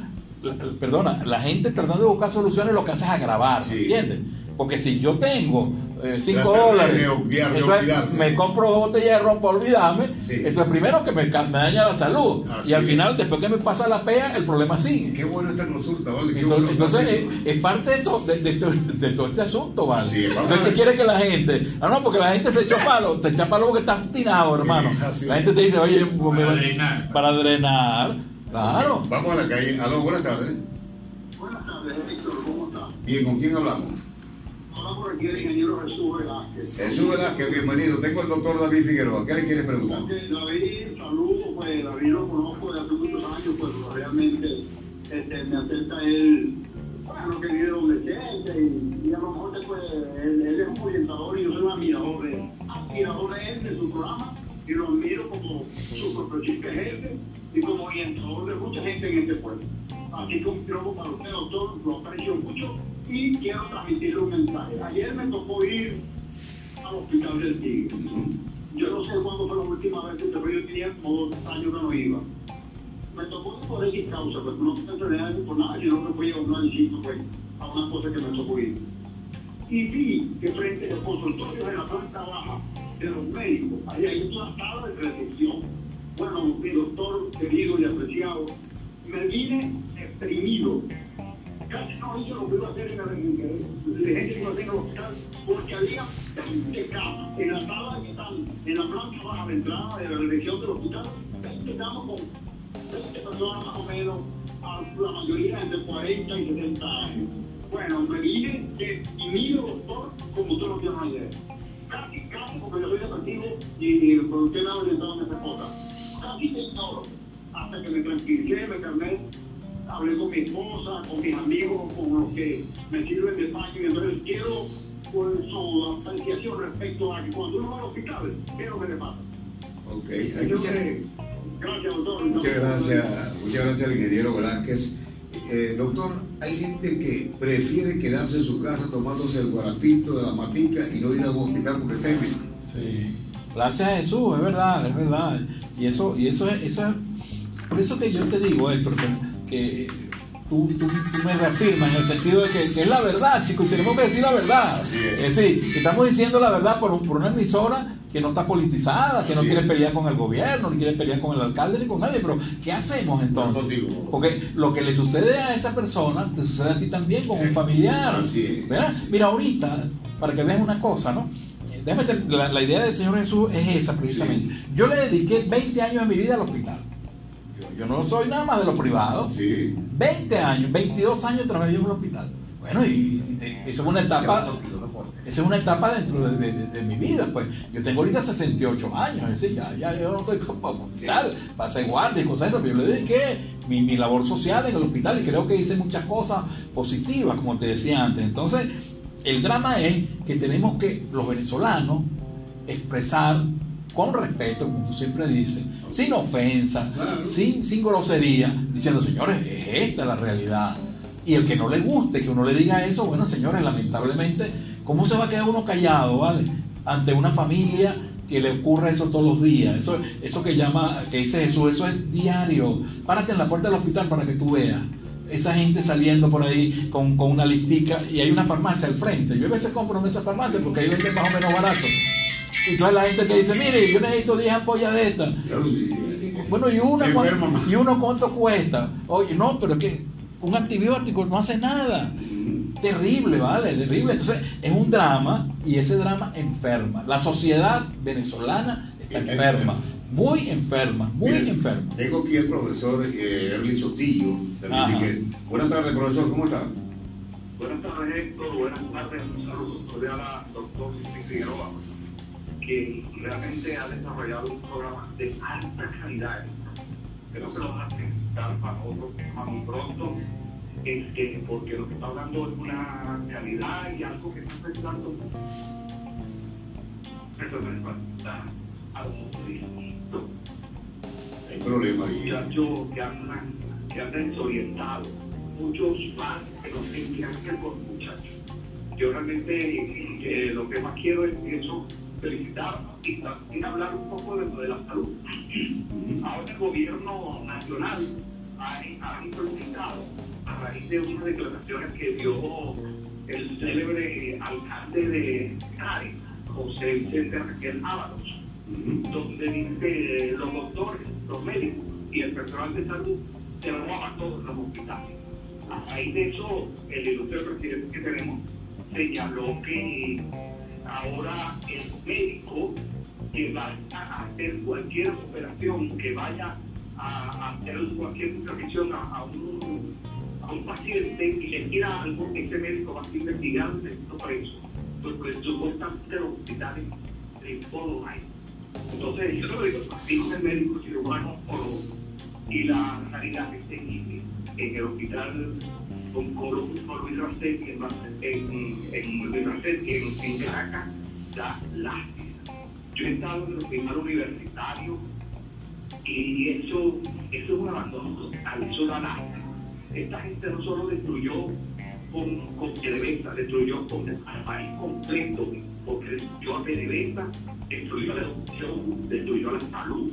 Perdona, la gente tratando de buscar soluciones lo que hace es agravar, Sí. ¿entiendes? Porque si yo tengo 5 Tratar de- dólares, de obviar- de entonces olvidarse. me compro dos botellas de ron para olvidarme, Sí. entonces primero que me, daña la salud. Así y al es. final, después que me pasa la pea, el problema sigue. Qué bueno esta consulta, ¿vale? Qué Entonces, está es, parte de, to- de- de to- de todo este asunto, ¿vale? Vamos Entonces, ¿qué quiere que la gente? Ah, no, porque la gente se echó palo, te echa palo porque está obstinado, Sí, hermano. la gente te dice, oye, me- Para drenar. Para drenar, claro. Vamos a la calle. Aló, buenas tardes. Buenas tardes, Héctor, ¿cómo está? Bien, ¿con quién hablamos? Hola por aquí el ingeniero Jesús Velázquez. Jesús Velázquez, bienvenido. Tengo al doctor David Figueroa. ¿Qué le quiere preguntar? Ok, David, saludos, pues David lo conozco de hace muchos años, pues realmente este, me acerca él, bueno, que vive donde sea, y, y a lo mejor después él, él es un orientador y yo soy un admirador de él, admirador de él, de su programa, y lo admiro como su profesionista jefe y como orientador de mucha gente en este pueblo. Así que un piropo para usted, doctor, lo aprecio mucho y quiero transmitirle un mensaje. Ayer me tocó ir al hospital del Tigre. Yo no sé cuándo fue la última vez que pero yo tenía como dos años que no iba. Me tocó por X causa, pues no me enfermedad por nada, yo no me fui a un análisis, pues, a una cosa que me tocó ir. Y vi que frente a los consultorios de la planta baja de los médicos, ahí hay una sala de recepción. Bueno, mi doctor querido y apreciado, me vine exprimido casi no hizo lo que iba a hacer en la el hospital, porque había 20 camas en la sala que están en la planta baja de entrada de la dirección del hospital, 20 camas con 20 personas más o menos, la mayoría entre 40 y 70 años. Bueno, me vine mi doctor como usted lo tiene ayer. Casi, casi, porque yo soy depresivo y usted me ha orientado en esa cosa. Casi me ignoro hasta que me tranquilicé, me calmé hablé con mi esposa, con mis amigos, con los que me sirven de paño, y entonces quiero por su apreciación respecto a que cuando uno va al hospital, ¿qué es lo que le pasa? Ok, hay que- gracias, doctor. Muchas gracias, muchas gracias al ingeniero Velázquez. Eh, doctor, hay gente que prefiere quedarse en su casa tomándose el guarapito de la matica y no ir a un hospital porque enfermo. Sí. Gracias a Jesús, es verdad, es verdad. Y eso, y eso es, eso es- por eso que yo te digo, Héctor, que, que tú, tú- tú me reafirmas en el sentido de que, que es la verdad, chicos, tenemos que decir la verdad. Así es. decir, estamos diciendo la verdad por, por una emisora que no está politizada, que no quiere es. pelear con el gobierno, ni quiere pelear con el alcalde ni con nadie, pero ¿qué hacemos entonces? Porque lo que le sucede a esa persona, te sucede a ti también con un familiar. Así es. ¿Verdad? Mira, ahorita, para que veas una cosa, ¿no? Déjame la, la idea del Señor Jesús es esa precisamente. Yo le dediqué 20 años de mi vida al hospital. Yo, no soy nada más de los privados. Sí. 20 años, 22 años trabajé en el hospital. Bueno, y, y eso es una etapa, esa es una etapa dentro de, de- de- de mi vida. Pues yo tengo ahorita 68 años, es decir, ya, ya yo no estoy como hospital, pasé guardia y cosas de esas, pero yo le dediqué mi, mi labor social en el hospital y creo que hice muchas cosas positivas, como te decía antes. Entonces, el drama es que tenemos que, los venezolanos, expresar con respeto, como tú siempre dices, sin ofensa, Claro. sin, sin grosería, diciendo, señores, es esta la realidad. Y el que no le guste que uno le diga eso, bueno, señores, lamentablemente, ¿cómo se va a quedar uno callado, vale? Ante una familia que le ocurra eso todos los días. Eso, eso que llama, que dice Jesús, eso es diario. Párate en la puerta del hospital para que tú veas. Esa gente saliendo por ahí con, con una listica y hay una farmacia al frente. Yo a veces compro en esa farmacia porque ahí venden más o menos barato. Y entonces la gente te dice, mire, yo necesito 10 ampollas de estas. Bueno, y una más. y uno cuánto cuesta. Oye, no, pero es que un antibiótico no hace nada. Terrible, ¿vale? Terrible. Entonces, es un drama y ese drama enferma. La sociedad venezolana está Está enferma, enferma. Muy enferma, muy Mira, enferma. Tengo aquí al profesor eh, Erly Sotillo. Buenas tardes, profesor, ¿cómo está? Buenas tardes, Héctor. Buenas tardes. Un saludo cordial a doctor Figueroa, que realmente ha desarrollado un programa de alta calidad. Creo que lo van a necesitar para otro tema muy pronto, este, porque lo que está hablando es una realidad y algo que está afectando a los distintos Hay problema ahí. muchachos que andan, que andan desorientados, muchos no saben qué hacer con los muchachos. Yo realmente eh, lo que más quiero es eso, felicitar y también hablar un poco de, lo de la salud. Ahora el gobierno nacional ha, implementado a raíz de unas declaraciones que dio el célebre alcalde de Cari, José Vicente Raquel Donde dice los doctores, los médicos y el personal de salud se van a todos los hospitales. A raíz de eso, el ilustre presidente que tenemos señaló que ahora el médico que vaya a hacer cualquier operación, que vaya a, hacer cualquier intervención a, un, paciente y le quiera algo, ese médico va a ser investigado y preso. Porque supuestamente los hospitales de todo hay. Entonces, yo lo digo, dijo el médico cirujano y la sanidad que en, en el hospital oncológico Luis en, en, en en, Caracas, da lástima. Yo he estado en el hospital universitario y eso, eso es un abandono total, eso da lástima. Esta gente no solo destruyó con, con destruyó con el país completo, porque destruyó a PDVSA, destruyó la educación, destruyó la salud,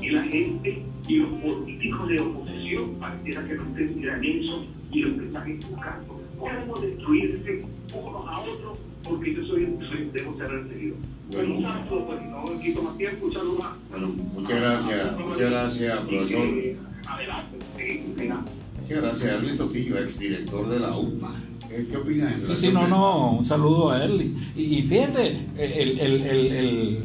y la gente y los políticos de oposición pareciera que no entendieran eso y lo que están buscando. Podemos destruirse unos a otros porque yo soy, soy debo ser recibido. Bueno. Pues no me quito más tiempo, un saludo más. Bueno, muchas gracias, muchas gracias, profesor. Adelante. Muchas gracias, Ernesto Sotillo, exdirector de la UPMA. ¿Qué, qué opinas? Sí, sí, no, no, un saludo a él. Y, y fíjate, el, el, el, el-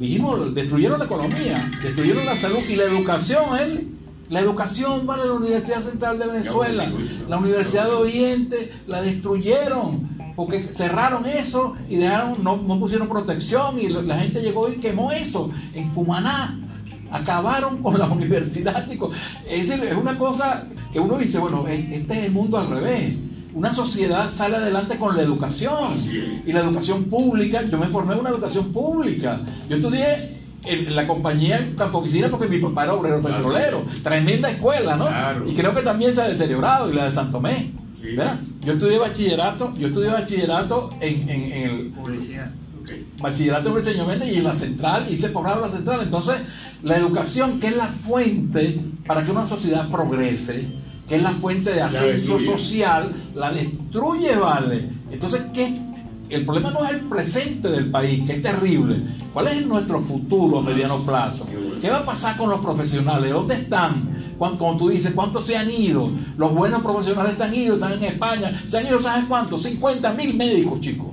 dijimos, destruyeron la economía, destruyeron la salud y la educación, él. La educación, vale, la Universidad Central de Venezuela, la Universidad de Oriente, la destruyeron, porque cerraron eso y dejaron, no, no pusieron protección y la gente llegó y quemó eso en Cumaná. Acabaron con la universidad. chico. Es, es una cosa que uno dice, bueno, es- este es el mundo al revés. Una sociedad sale adelante con la educación. Y la educación pública, yo me formé en una educación pública. Yo estudié en la compañía Campo Oficina porque mi papá era obrero petrolero. Tremenda escuela, ¿no? Claro. Y creo que también se ha deteriorado, y la de Santomé. Sí. ¿verdad? Yo estudié bachillerato, yo estudié bachillerato en, en- en el Publicidad. Ok. bachillerato en y en la central, hice posgrado en la central. Entonces, la educación, que es la fuente para que una sociedad progrese, que es la fuente de ascenso social, la destruye, ¿vale? Entonces, ¿qué? El problema no es el presente del país, que es terrible. ¿Cuál es nuestro futuro a mediano plazo? Qué bueno. ¿Qué va a pasar con los profesionales? ¿Dónde están? Como tú dices, ¿cuántos se han ido? Los buenos profesionales están ido, están en España. ¿Se han ido, sabes cuántos? 50 mil médicos, chicos.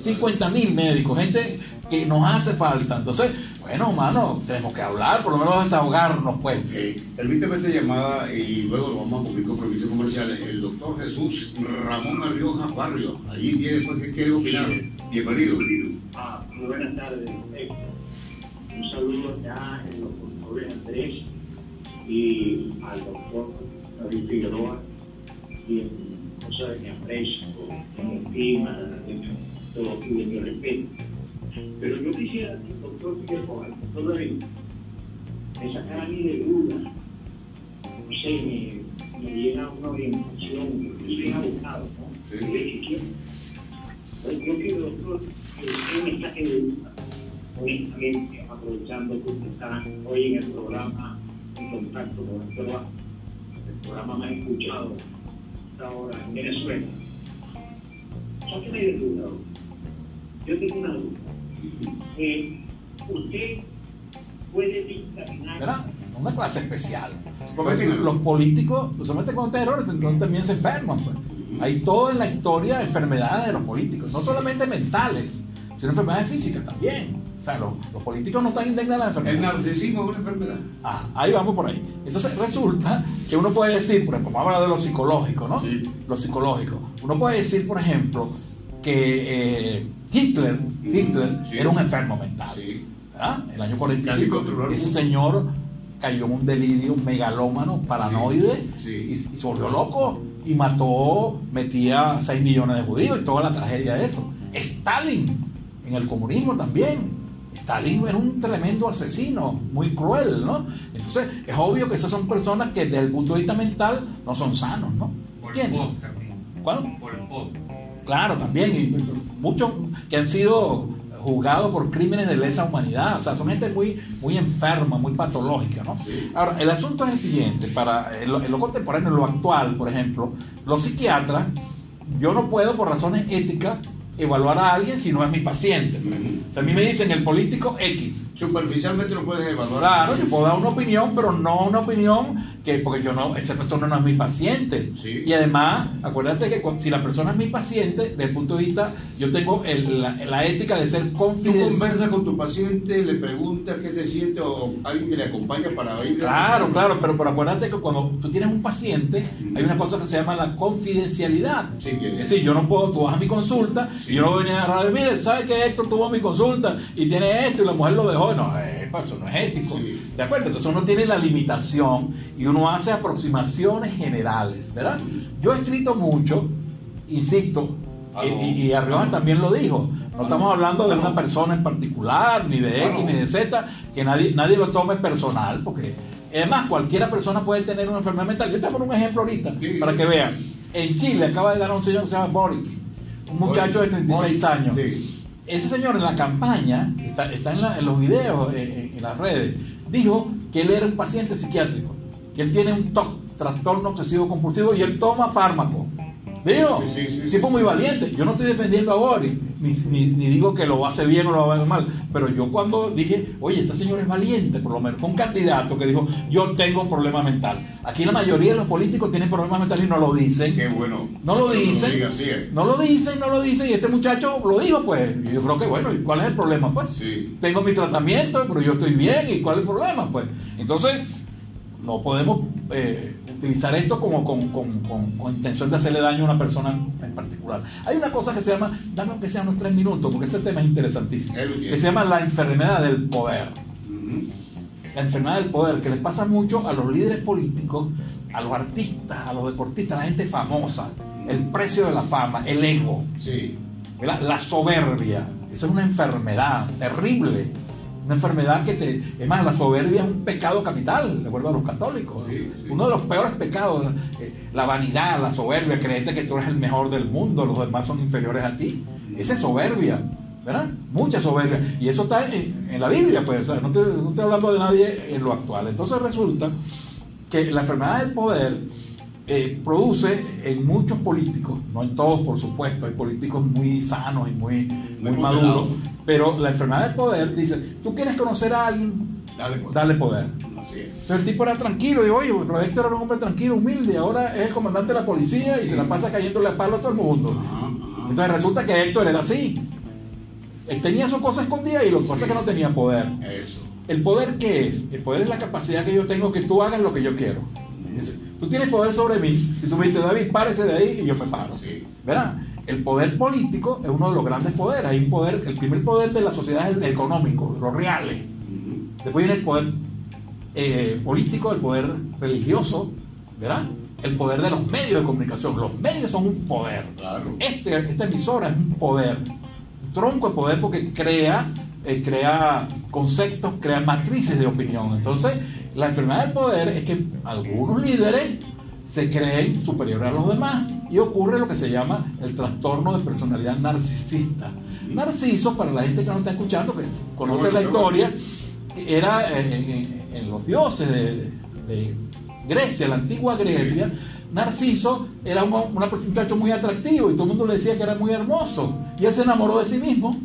50 mil médicos, gente que nos hace falta. Entonces, bueno, mano, tenemos que hablar, por lo menos desahogarnos, pues. Ok, permíteme esta llamada y luego lo vamos a cumplir con permisos comerciales. El doctor Jesús Ramón Arrioja Barrio, allí tiene, pues, ¿qué quiere opinar? Bienvenido. Ah, muy buenas tardes. Un saludo ya en los doctores Andrés y al doctor David Figueroa, quien cosa de mi aprecio, de mi estima, de mi respeto. Pero yo quisiera que el el doctor David, me sacara a mí de duda, no sé, me, me diera una orientación, y bien abogado, ¿no? Sí. De que quiero yo quiero, doctor, que usted me de duda, honestamente, aprovechando que usted está hoy en el programa en contacto con el programa, el programa más escuchado hasta ahora en Venezuela. Sáqueme de duda, doctor. Yo tengo una duda. Eh, usted puede dictaminar ¿Verdad? Una clase especial. Porque Continúa. los políticos, usualmente con terror, también se enferman. Pues. Hay todo en la historia enfermedades de los políticos, no solamente mentales, sino enfermedades físicas también. O sea, los, los políticos no están indignos de la El enfermedad. narcisismo es una enfermedad. Ah, ahí vamos por ahí. Entonces resulta que uno puede decir, por ejemplo, vamos a hablar de lo psicológico, ¿no? Sí. Lo psicológico. Uno puede decir, por ejemplo, que eh, Hitler, Hitler Sí. era un enfermo mental. Sí. ¿Verdad? El año Casi 45. controló el Ese señor cayó en un delirio megalómano, paranoide, Sí. Y, y se volvió loco y mató, metía 6 millones de judíos y toda la tragedia de eso. Stalin, en el comunismo también. Stalin era un tremendo asesino, muy cruel, ¿no? Entonces, es obvio que esas son personas que desde el punto de vista mental no son sanos, ¿no? Pol ¿Quién? Pot también. ¿Cuál? Pol Pot. Claro, también, y muchos que han sido juzgados por crímenes de lesa humanidad. O sea, son gente muy, muy enferma, muy patológica, ¿no? Sí. Ahora, el asunto es el siguiente, para en lo, en lo contemporáneo, en lo actual, por ejemplo, los psiquiatras, yo no puedo por razones éticas evaluar a alguien si no es mi paciente. O sea, a mí me dicen el político X. Superficialmente lo puedes evaluar. Claro, yo puedo dar una opinión, pero no una opinión que, porque yo no, esa persona no es mi paciente. Sí. Y además, acuérdate que si la persona es mi paciente, desde el punto de vista, yo tengo el- la, la ética de ser Tú confidencial. conversas con tu paciente, le preguntas qué se siente o alguien que le acompaña para ir. Claro, claro, pero, pero acuérdate que cuando tú tienes un paciente, hay una cosa que se llama la confidencialidad. Sí, Es decir, yo no puedo, tú vas a mi consulta y yo no voy a venir a agarrar, mire, ¿sabe que Héctor tuvo mi consulta y tiene esto y la mujer lo dejó? No, eh, eso no es ético. Sí. ¿De acuerdo? Entonces uno tiene la limitación y uno hace aproximaciones generales, ¿verdad? Yo he escrito mucho, insisto, Ah, y, no. y, y Arrioja también lo dijo. No Ah, estamos no. hablando de Ah, una no. persona en particular, ni de X, no. ni de Z, que nadie, nadie lo tome personal, porque además cualquiera persona puede tener una enfermedad mental. Yo te pongo un ejemplo ahorita, Sí. para que vean. En Chile acaba de ganar un señor que se llama Boric, un muchacho de 36 años. Sí. Ese señor en la campaña, está, en, los videos, eh, en, en las redes, dijo que él era un paciente psiquiátrico, que él tiene un TOC, trastorno obsesivo compulsivo, y él toma fármaco. Digo, Sí, tipo muy valiente. Yo no estoy defendiendo a Boris, ni, ni- ni digo que lo hace bien o lo hace mal, pero yo cuando dije, oye, este señor es valiente, por lo menos, fue un candidato que dijo, yo tengo un problema mental. Aquí la mayoría de los políticos tienen problemas mentales y no lo dicen. Qué bueno. No lo dicen. diga así, eh. No lo dicen, no lo dicen, y este muchacho lo dijo, pues. Y yo creo que, bueno, ¿y cuál es el problema? Pues Sí. tengo mi tratamiento, pero yo estoy bien, ¿y cuál es el problema? Pues entonces, no podemos eh, utilizar esto como con, con- con- con intención de hacerle daño a una persona en particular. Hay una cosa que se llama, dame aunque sean unos tres minutos, porque ese tema es interesantísimo, que se llama la enfermedad del poder la enfermedad del poder que les pasa mucho a los líderes políticos, a los artistas, a los deportistas, a la gente famosa, el precio de la fama, el ego, Sí. la soberbia. Eso es una enfermedad terrible. Una enfermedad que te... Es más, la soberbia es un pecado capital, de acuerdo a los católicos. Sí, sí. Uno de los peores pecados, eh, la vanidad, la soberbia, creerte que tú eres el mejor del mundo, los demás son inferiores a ti. Esa es soberbia, ¿verdad? Mucha soberbia. Y eso está en, en la Biblia, pues. o sea, no, estoy, no estoy hablando de nadie en lo actual. Entonces resulta que la enfermedad del poder eh, produce en muchos políticos, no en todos por supuesto, hay políticos muy sanos y muy, muy Muy maduros. Pero la enfermedad del poder dice, tú quieres conocer a alguien, Dale, pues. dale poder. Así es. Entonces el tipo era tranquilo, digo, oye, pero Héctor era un hombre tranquilo, humilde, ahora es el comandante de la policía y se la pasa cayéndole a palo a todo el mundo. Ajá, ajá. Entonces resulta que Héctor era así. Él tenía su cosa escondida y lo que pasa es que no tenía poder. Eso. ¿El poder qué es? El poder es la capacidad que yo tengo que tú hagas lo que yo quiero. Dice, Tú tienes poder sobre mí. Si tú me dices, David, párese de ahí y yo me paro. Sí. ¿Verdad? El poder político es uno de los grandes poderes. Hay un poder, el primer poder de la sociedad es el económico, los reales. Después viene el poder eh, político, el poder religioso, ¿verdad? El poder de los medios de comunicación. Los medios son un poder. Claro. Este, esta emisora es un poder, un tronco de poder porque crea, eh, crea conceptos, crea matrices de opinión. Entonces, la enfermedad del poder es que algunos líderes se creen superiores a los demás y ocurre lo que se llama el trastorno de personalidad narcisista. Narciso, para la gente que no está escuchando, que conoce la historia, era eh, en, en los dioses de, de Grecia, la antigua Grecia, Narciso era un, una- un muchacho muy atractivo y todo el mundo le decía que era muy hermoso y él se enamoró de sí mismo.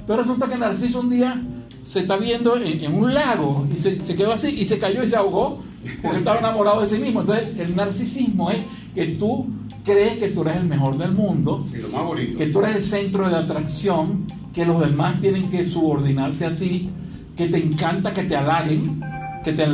Entonces resulta que Narciso un día se está viendo en, en un lago y se, se quedó así y se cayó y se ahogó porque estaba enamorado de sí mismo. Entonces el narcisismo es que tú crees que tú eres el mejor del mundo Sí, lo más bonito. que tú eres el centro de la atracción, que los demás tienen que subordinarse a ti, que te encanta que te halaguen, que te,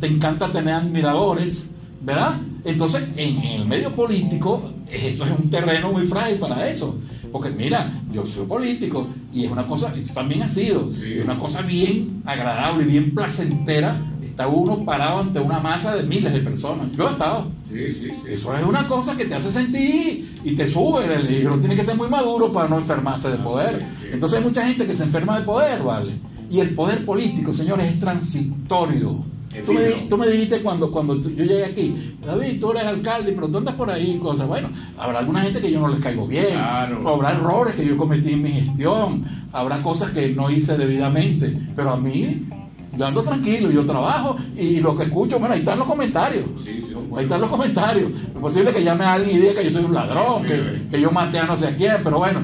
te encanta tener admiradores, ¿verdad? Entonces, en, el medio político, eso es un terreno muy frágil para eso. Porque mira, yo soy político y es una cosa, también has sido, Sí. es una cosa bien agradable y bien placentera. Está uno parado ante una masa de miles de personas. Yo he estado. Sí, sí, sí. Eso es una cosa que te hace sentir y te sube el libro. Tiene que ser muy maduro para no enfermarse de Así poder. Entonces hay mucha gente que se enferma de poder, ¿vale? Y el poder político, señores, es transitorio. Tú me, tú dijiste cuando, cuando tú- yo llegué aquí, David, tú eres alcalde, pero tú andas por ahí, cosas. Bueno, habrá alguna gente que yo no les caigo bien, Claro. habrá errores que yo cometí en mi gestión, habrá cosas que no hice debidamente, pero a mí, yo ando tranquilo, yo trabajo y, lo que escucho, bueno, ahí están los comentarios. Sí, sí, Ahí están los comentarios. Es posible que llame a alguien y diga que yo soy un ladrón, que, que yo maté a no sé quién, pero bueno,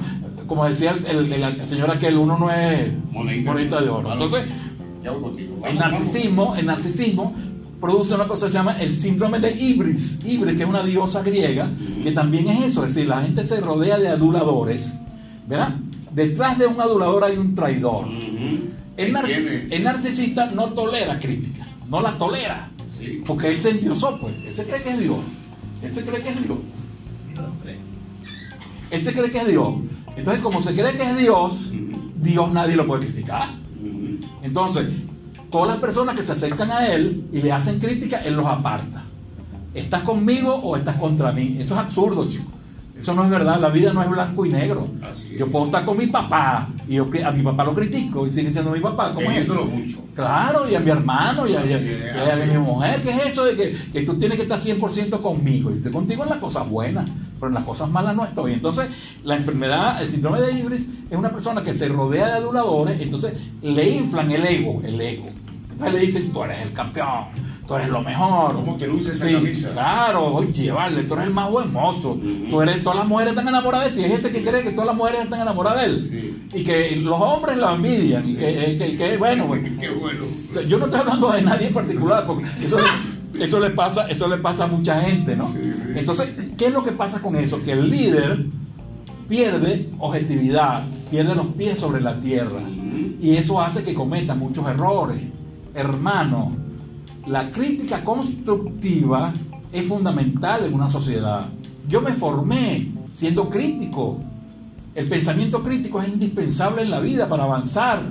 como decía el, el- el- el señor aquel, uno no es monedita de oro. Entonces, Ya voy contigo. el Vamos, narcisismo, el narcisismo produce una cosa que se llama el síndrome de Ibris. Ibris, que es una diosa griega, que también es eso, es decir, la gente se rodea de aduladores, ¿verdad? Detrás de un adulador hay un traidor. El, narcisista no tolera crítica, no la tolera, Sí. porque él se endiosó, pues. Él se cree que es Dios. Él se cree que es Dios. Él se cree que es Dios. Entonces, como se cree que es Dios. Dios nadie lo puede criticar. Entonces, todas las personas que se acercan a él y le hacen crítica, él los aparta. ¿Estás conmigo o estás contra mí? Eso es absurdo, chico. Eso no es verdad. La vida no es blanco y negro. Así. Yo puedo estar con mi papá y yo a mi papá lo critico y sigue siendo mi papá. ¿Cómo es eso? Mucho. Claro, y a mi hermano y a, y a- Así es, y a así mi mujer. ¿Qué es eso de que, que tú tienes que estar 100% conmigo? Y estoy contigo en las cosas buenas, pero en las cosas malas no estoy. Entonces, la enfermedad, el síndrome de Ibris, es una persona que se rodea de aduladores, entonces le inflan el ego, el ego. Entonces le dicen, tú eres el campeón, tú eres lo mejor. ¿Cómo te luce esa Sí, camisa? Claro, oye, vale, tú eres el más buen mozo. Ujú. Tú eres, todas las mujeres están enamoradas de ti. Hay gente que cree que todas las mujeres están enamoradas de él. Y que los hombres la envidian. Y que, que- que, bueno, Qué bueno. yo no estoy hablando de nadie en particular, porque eso le, eso le pasa, eso le pasa a mucha gente, ¿no? Sí. Entonces, ¿qué es lo que pasa con eso? Que el líder pierde objetividad, pierde los pies sobre la tierra. Y eso hace que cometa muchos errores. Hermano, la crítica constructiva es fundamental en una sociedad. Yo me formé siendo crítico. El pensamiento crítico es indispensable en la vida para avanzar.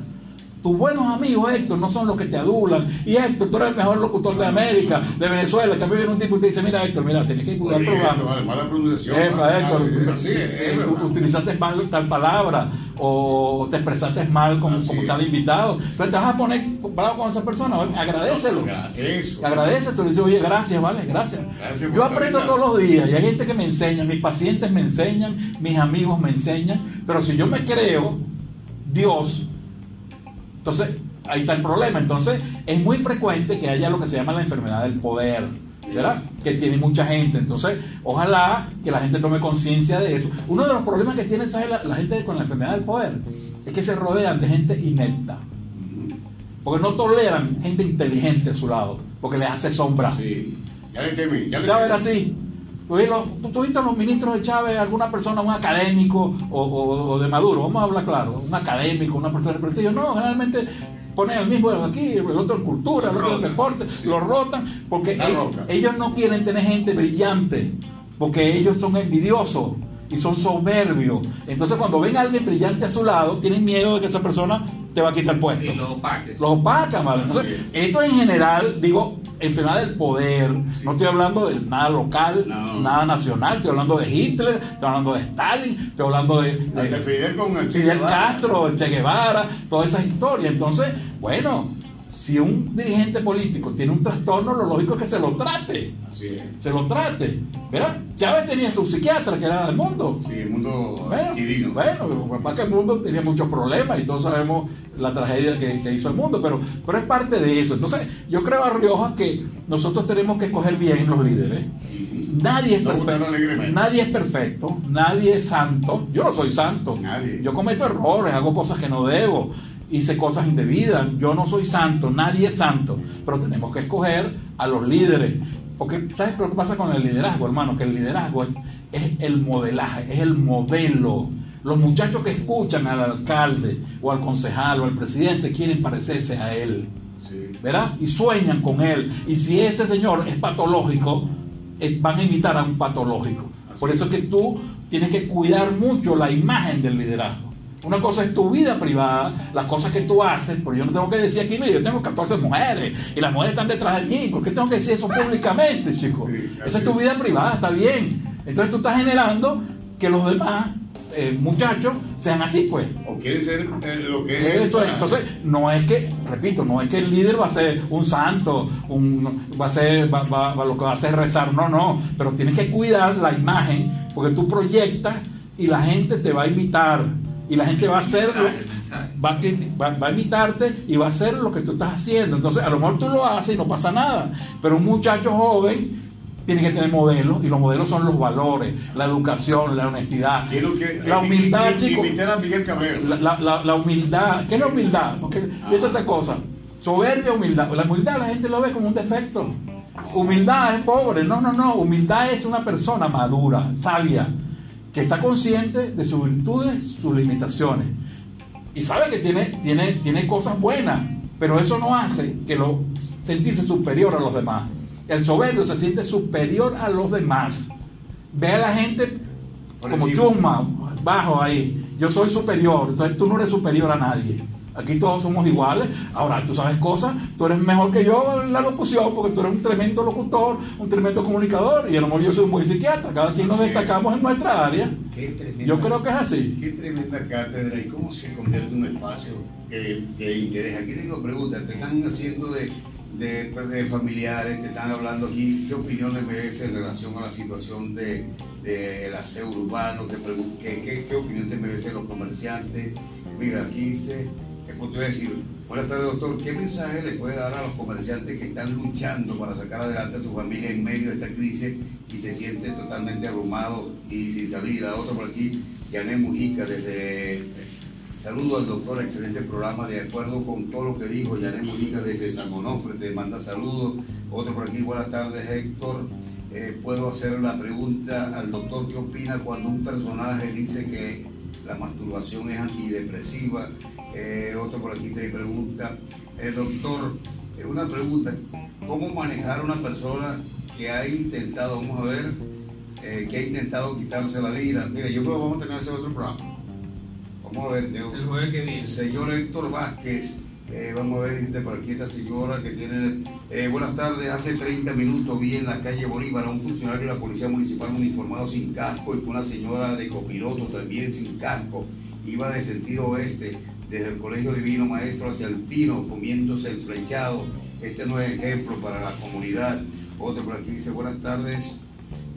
Tus buenos amigos, Héctor, no son los que te adulan. Y Héctor, tú eres el mejor locutor de América, de Venezuela. Que viene un tipo y te dice, mira Héctor, mira, tienes que cuidar programa. Además la pronunciación. Epa, ah, Héctor, ah, sí, eh, es verdad. utilizaste mal tal palabra o te expresaste mal como, cada invitado. Entonces te vas a poner bravo con esa persona, agradecelo. Eso. Agradecelo, dice, oye, gracias, ¿vale? Gracias. Gracias Yo aprendo todos los días y hay gente que me enseña, mis pacientes me enseñan, mis amigos me enseñan, pero si yo me creo Dios, entonces ahí está el problema. Entonces es muy frecuente que haya lo que se llama la enfermedad del poder, ¿verdad? Que tiene mucha gente. Entonces, ojalá que la gente tome conciencia de eso. Uno de los problemas que tiene ¿sabes? La, la gente con la enfermedad del poder es que se rodean de gente inepta. Porque no toleran gente inteligente a su lado, porque les hace sombra. Sí. Ya le temí. Ya le temí. así. ¿Tú, ves los- tú- tú viste a los ministros de Chávez, alguna persona, un académico o, o- o de Maduro? Vamos a hablar claro, un académico, una persona de prestigio. No, generalmente ponen el mismo aquí, el otro en cultura, el otro Rotan, deporte, sí. lo rotan, porque ellos no quieren tener gente brillante, porque ellos son envidiosos y son soberbios. Entonces cuando ven a alguien brillante a su lado, tienen miedo de que esa persona te va a quitar el puesto Y los opaques. los opacan, ¿vale? Entonces, Sí. esto en general, digo, enfermedad del poder, Sí. no estoy hablando de nada local, No. nada nacional, estoy hablando de Hitler, estoy hablando de Stalin, estoy hablando de, de Fidel con el Che Fidel Guevara. Castro, el Che Guevara, todas esas historias. Entonces, bueno, si un dirigente político tiene un trastorno, lo lógico es que se lo trate, Se lo trate, ¿verdad? Chávez tenía su psiquiatra que era del mundo. Sí, el mundo Bueno, chirino. bueno, capaz que el mundo tenía muchos problemas y todos sabemos la tragedia que, que hizo el mundo, pero, pero es parte de eso. Entonces, yo creo a Rioja que nosotros tenemos que escoger bien los líderes. Nadie es No perfecto. Nadie es perfecto, nadie es santo. Yo no soy santo. Nadie. Yo cometo errores, hago cosas que no debo, hice cosas indebidas. Yo no soy santo, nadie es santo. Pero tenemos que escoger a los líderes. Porque, ¿sabes lo que pasa con el liderazgo, hermano? Que el liderazgo es, es el modelaje, es el modelo. Los muchachos que escuchan al alcalde o al concejal o al presidente quieren parecerse a él. Sí. ¿verdad? Y sueñan con él. Y si ese señor es patológico, eh, van a imitar a un patológico. Así Por eso es que tú tienes que cuidar mucho la imagen del liderazgo. Una cosa es tu vida privada, las cosas que tú haces, porque yo no tengo que decir aquí, mire, yo tengo 14 mujeres y las mujeres están detrás de mí, ¿por qué tengo que decir eso públicamente, chicos? Sí, Esa es tu vida privada, está bien. Entonces tú estás generando que los demás eh, muchachos sean así, pues. O quieren ser eh, lo que es. Eso es. Entonces, no es que, repito, no es que el líder va a ser un santo, un, va a ser, va, va- va- lo que va a hacer rezar, no, no, pero tienes que cuidar la imagen, porque tú proyectas y la gente te va a imitar, y la gente va a hacer, va a, va- va a imitarte y va a hacer lo que tú estás haciendo. Entonces, a lo mejor tú lo haces y no pasa nada, pero un muchacho joven tiene que tener modelos, y los modelos son los valores, la educación, la honestidad, que. la humildad, y- y- chicos. A Miguel. La, la- la- la humildad, ¿qué es la humildad? Porque esta otra cosa, soberbia, humildad. La humildad la gente lo ve como un defecto. Humildad es pobre, no, no, no. Humildad es una persona madura, sabia, que está consciente de sus virtudes, sus limitaciones. Y sabe que tiene, tiene, tiene cosas buenas, pero eso no hace que lo sentirse superior a los demás. El soberbio se siente superior a los demás. Ve a la gente como chusma, bajo ahí. Yo soy superior, entonces tú no eres superior a nadie. Aquí todos somos iguales. Ahora, tú sabes cosas, tú eres mejor que yo en la locución porque tú eres un tremendo locutor, un tremendo comunicador y a lo mejor yo soy un buen psiquiatra. Cada quien nos destacamos en nuestra área. Qué tremenda- Yo creo que es así. Qué tremenda cátedra y cómo se convierte un espacio de, de interés. Aquí tengo preguntas, te están haciendo de, de, pues, de familiares, te están hablando aquí, ¿qué opinión le merece en relación a la situación del de, aseo urbano? ¿Qué, qué, opinión te merecen los comerciantes? Mira, aquí ¿qué puedo decir? Buenas tardes, doctor. ¿Qué mensaje le puede dar a los comerciantes que están luchando para sacar adelante a su familia en medio de esta crisis y se sienten totalmente abrumados y sin salida? Otro por aquí, Yané Mujica, desde. Saludo al doctor, excelente programa, de acuerdo con todo lo que dijo Yané Mujica desde San Onofre, te manda saludos. Otro por aquí, buenas tardes, Héctor. Eh, Puedo hacer la pregunta al doctor, ¿qué opina cuando un personaje dice que la masturbación es antidepresiva? Eh, otro por aquí te pregunta, eh, doctor, eh, una pregunta, ¿cómo manejar a una persona que ha intentado, vamos a ver, eh, que ha intentado quitarse la vida? Mira, yo creo que vamos a tener ese otro programa. Vamos a ver, de- El jueves que viene. Señor Héctor Vázquez, eh, vamos a ver, dice por aquí esta señora que tiene. eh, buenas tardes, hace 30 minutos vi en la calle Bolívar a un funcionario de la Policía Municipal uniformado sin casco y con una señora de copiloto también sin casco. Iba de sentido oeste, desde el Colegio Divino Maestro hacia el Pino, comiéndose el flechado. Este no es ejemplo para la comunidad. Otro por aquí dice, buenas tardes.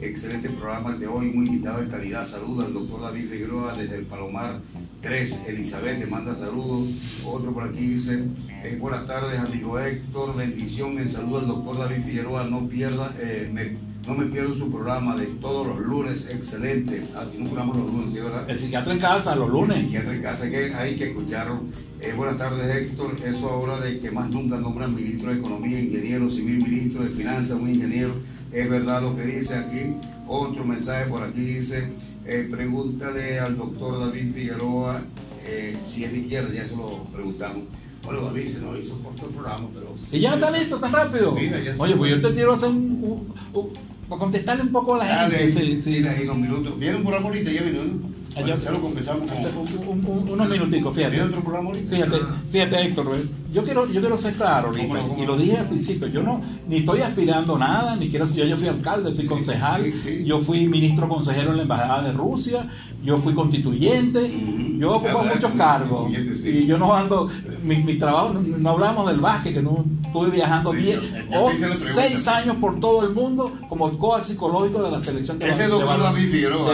Excelente programa el de hoy, muy invitado de calidad. Saluda al doctor David Figueroa desde el Palomar 3. Elizabeth te manda saludos. Otro por aquí dice, eh, buenas tardes amigo Héctor, bendición en salud al doctor David Figueroa. No pierda, eh, me- no me pierdo su programa de todos los lunes, excelente. Programa los lunes, ¿sí, verdad? El psiquiatra en casa los El lunes. psiquiatra en casa, que hay que escucharlo. Eh, buenas tardes, Héctor. Eso ahora de que más nunca nombran ministro de Economía, ingeniero civil, ministro de Finanzas, un ingeniero. Es verdad lo que dice aquí. Otro mensaje por aquí dice, eh, pregúntale al doctor David Figueroa eh, si es de izquierda, ya se lo preguntamos. Bueno, David se nos hizo corto el programa, pero... Y ya está listo tan rápido. Mira, ya Oye, pues yo te quiero hacer un, un- un- para contestarle un poco a la Dale, gente. Sí, sí. tira ahí los minutos. ¿Viene un programa ahorita? Ya vino, ¿no? Ah, Bueno, ya- lo comenzamos con... un- unos minuticos, fíjate. ¿Viene otro programa ahorita? Fíjate, fíjate Héctor, ¿ves? Yo quiero, yo quiero ser claro ahorita, ¿Cómo no, cómo y lo dije al principio, yo no, ni estoy aspirando nada, ni quiero, yo, yo fui alcalde, fui Sí, concejal, sí, sí. yo fui ministro consejero en la embajada de Rusia, yo fui constituyente, yo ocupo muchos cargos, y yo no ando, mi, mi trabajo, no, no hablamos del básquet, que no estuve viajando Sí, 10 ya- ya o te hice la pregunta. 6 años por todo el mundo como coach psicológico de la selección de, Ese de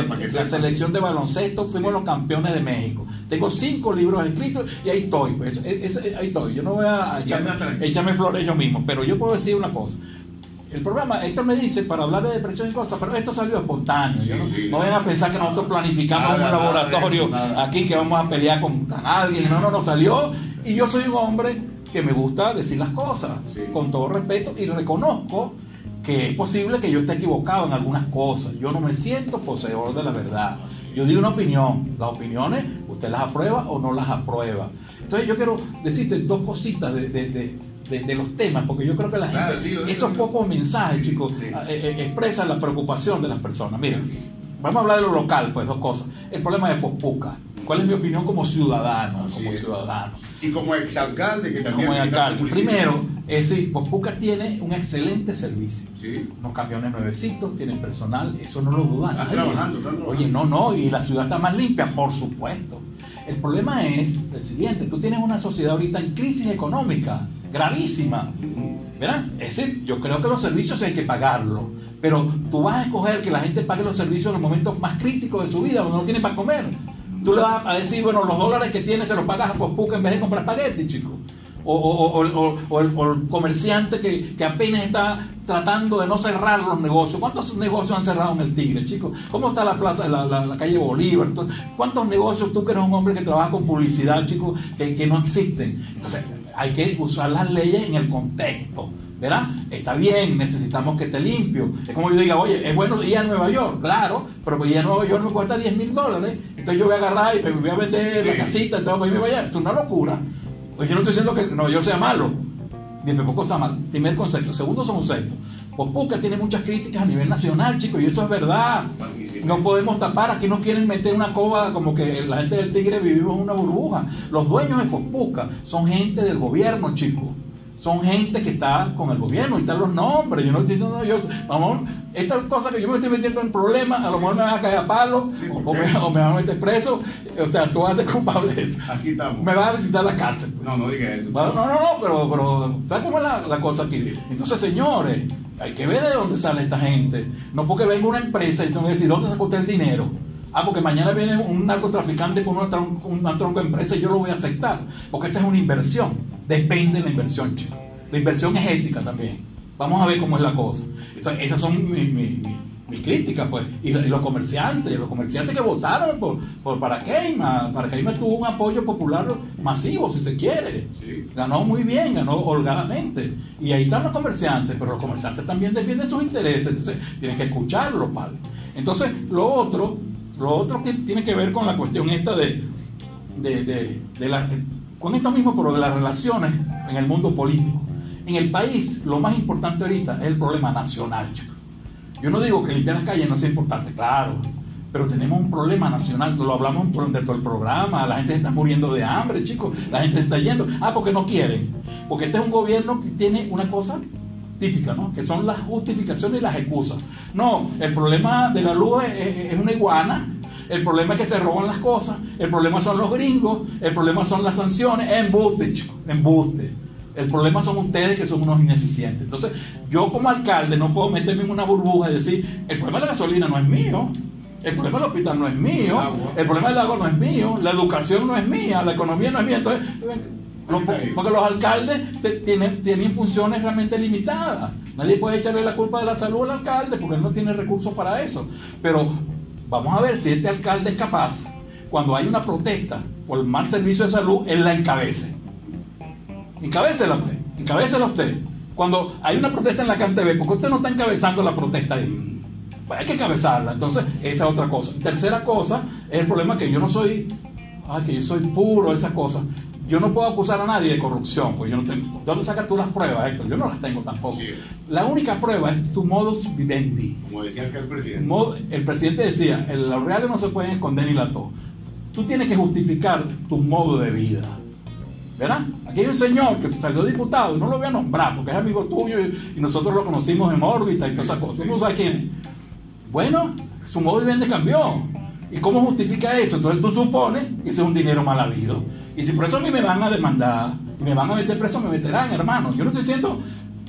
de- que de sepa. selección de baloncesto, fuimos los campeones de México. Tengo cinco libros escritos y ahí estoy, pues, es- es- ahí estoy. Yo no voy a echarme, echarme flores yo mismo, pero yo puedo decir una cosa. El programa, Héctor me dice para hablar de depresión y cosas, pero esto salió espontáneo. No, Sí, no vayan a pensar que nosotros planificamos Nada, un laboratorio eso, aquí que vamos a pelear con alguien. No, no, no salió. Y yo soy un hombre que me gusta decir las cosas Sí. con todo respeto y reconozco que es posible que yo esté equivocado en algunas cosas. Yo no me siento poseedor de la verdad. Yo digo una opinión. Las opiniones, usted las aprueba o no las aprueba. Entonces yo quiero decirte dos cositas de, de- de- de- de los temas, porque yo creo que la gente, Claro, esos pocos mensajes, chicos, Sí. eh, eh, expresan la preocupación de las personas. Mira, vamos a hablar de lo local, pues dos cosas. El problema de Fospuca. ¿Cuál es mi opinión como ciudadano? Así como es. ciudadano. Y como exalcalde, que también... Como alcalde. Primero, Es decir, Pospuca tiene un excelente servicio. Sí. Unos camiones nuevecitos, tienen personal, eso no lo dudan. Están trabajando, están trabajando. Oye, no, no, y la ciudad está más limpia, por supuesto. El problema es el siguiente, tú tienes una sociedad ahorita en crisis económica, gravísima. ¿Verdad? Es decir, yo creo que los servicios hay que pagarlos, pero tú vas a escoger que la gente pague los servicios en los momentos más críticos de su vida, donde no tiene para comer. Tú le vas a decir, bueno, los dólares que tienes se los pagas a Fospuca en vez de comprar espagueti, chico. O, el, comerciante que, apenas está tratando de no cerrar los negocios. ¿Cuántos negocios han cerrado en el Tigre, chicos? ¿Cómo está la plaza, la, calle Bolívar? ¿Cuántos negocios tú que eres un hombre que trabaja con publicidad, chicos, que no existen? Entonces, hay que usar las leyes en el contexto. ¿Verdad? Está bien, necesitamos que esté limpio. Es como yo diga, oye, es bueno ir a Nueva York, claro, pero ir a Nueva York me cuesta 10 mil dólares. Entonces yo voy a agarrar y me voy a vender la casita y me voy a Esto es una locura. Pues yo no estoy diciendo que Nueva York sea malo. Ni poco está mal. Primer concepto. Segundo concepto. Pospuca tiene muchas críticas a nivel nacional, chicos, y eso es verdad. No podemos tapar, aquí nos quieren meter una coba como que la gente del Tigre vivimos en una burbuja. Los dueños de Fospuca son gente del gobierno, chicos. Son gente que está con el gobierno y están los nombres. Yo no estoy diciendo, yo, vamos, estas cosas que yo me estoy metiendo en problemas, a lo mejor me van a caer a palo o, o me, o me van a meter preso. O sea, tú vas a ser culpable de eso. Aquí estamos. Me vas a visitar la cárcel. No, no diga eso. No, no, no, pero, pero ¿sabes cómo es la, la cosa aquí? Entonces, señores, hay que ver de dónde sale esta gente. No porque venga una empresa y tengo que decir, ¿dónde sacó usted el dinero? Ah, porque mañana viene un narcotraficante con una, tron- una tronco empresa y yo lo voy a aceptar. Porque esta es una inversión. Depende de la inversión, chico. La inversión es ética también. Vamos a ver cómo es la cosa. Entonces, esas son mis mi, mi- mis críticas, pues. Y, y los comerciantes, los comerciantes que votaron por, por Paraqueima. Paraqueima tuvo un apoyo popular masivo, si se quiere. Sí. Ganó muy bien, ganó holgadamente. Y ahí están los comerciantes, pero los comerciantes también defienden sus intereses, entonces tienen que escucharlo, padre. Entonces, lo otro, lo otro que tiene que ver con la cuestión esta de, de, de- la, con esto mismo, pero de las relaciones en el mundo político. En el país, lo más importante ahorita es el problema nacional, chicos. Yo no digo que limpiar las calles no sea importante, claro, pero tenemos un problema nacional, lo hablamos durante todo el programa, la gente se está muriendo de hambre, chicos, la gente se está yendo, ah, porque no quieren, porque este es un gobierno que tiene una cosa típica, ¿no? Que son las justificaciones y las excusas. No, el problema de la luz es, una iguana, el problema es que se roban las cosas, el problema son los gringos, el problema son las sanciones, embuste, chicos, embuste. El problema son ustedes que son unos ineficientes. Entonces, yo como alcalde no puedo meterme en una burbuja y decir, el problema de la gasolina no es mío, el problema del hospital no es mío, El el problema del agua no es mío, la educación no es mía, la economía no es mía. Entonces, porque los alcaldes tienen, tienen funciones realmente limitadas. Nadie puede echarle la culpa de la salud al alcalde porque él no tiene recursos para eso. Pero vamos a ver si este alcalde es capaz, cuando hay una protesta por el mal servicio de salud, él la encabece. Encabécela usted, encabécela usted. Cuando hay una protesta en la CanTV, porque usted no está encabezando la protesta ahí. Pues hay que encabezarla. Entonces, esa es otra cosa. Tercera cosa, es el problema que yo no soy, ay, que yo soy puro, esas cosas. Yo no puedo acusar a nadie de corrupción, pues yo no tengo. ¿Dónde sacas tú las pruebas, Héctor? Yo no las tengo tampoco. Sí. La única prueba es tu modus vivendi. Como decía acá el presidente. el presidente decía, los reales no se pueden esconder ni la tos. Tú tienes que justificar tu modo de vida. ¿Verdad? Aquí hay un señor que salió diputado, no lo voy a nombrar porque es amigo tuyo y, nosotros lo conocimos en órbita y todas esas cosas. Tú no sabes quién es. Bueno, su modo de vida cambió. ¿Y cómo justifica eso? Entonces tú supones que ese es un dinero mal habido. Y si por eso a mí me van a demandar me van a meter preso, me meterán, hermano. Yo no estoy diciendo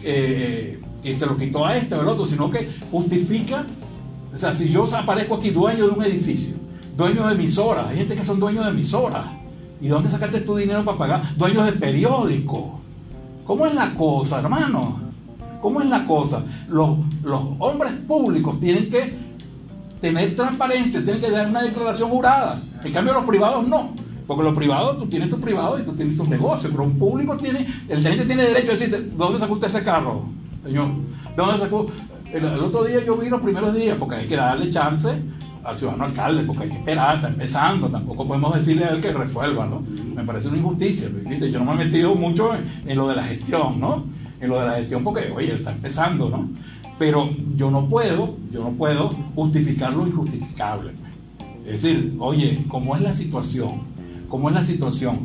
eh, que se lo quitó a este o al otro, sino que justifica. O sea, si yo aparezco aquí dueño de un edificio, dueño de emisoras, hay gente que son dueños de emisoras. ¿Y dónde sacaste tu dinero para pagar? Dueños de periódicos. ¿Cómo es la cosa, hermano? ¿Cómo es la cosa? Los hombres públicos tienen que tener transparencia, tienen que dar una declaración jurada. En cambio, los privados no. Porque los privados, tú tienes tu privado y tú tienes tus negocios, pero un público tiene, el gerente tiene derecho a decirte, ¿de dónde sacó usted ese carro, señor? ¿De dónde sacó? El, el otro día yo vi los primeros días, porque hay que darle chance al ciudadano alcalde, porque hay que esperar, está empezando, tampoco podemos decirle a él que resuelva, ¿no? Me parece una injusticia, ¿viste? Yo no me he metido mucho en, en lo de la gestión, ¿no? En lo de la gestión porque, oye, él está empezando, ¿no? Pero yo no puedo, yo no puedo justificar lo injustificable. pues. Es decir, oye, ¿cómo es la situación? ¿Cómo es la situación?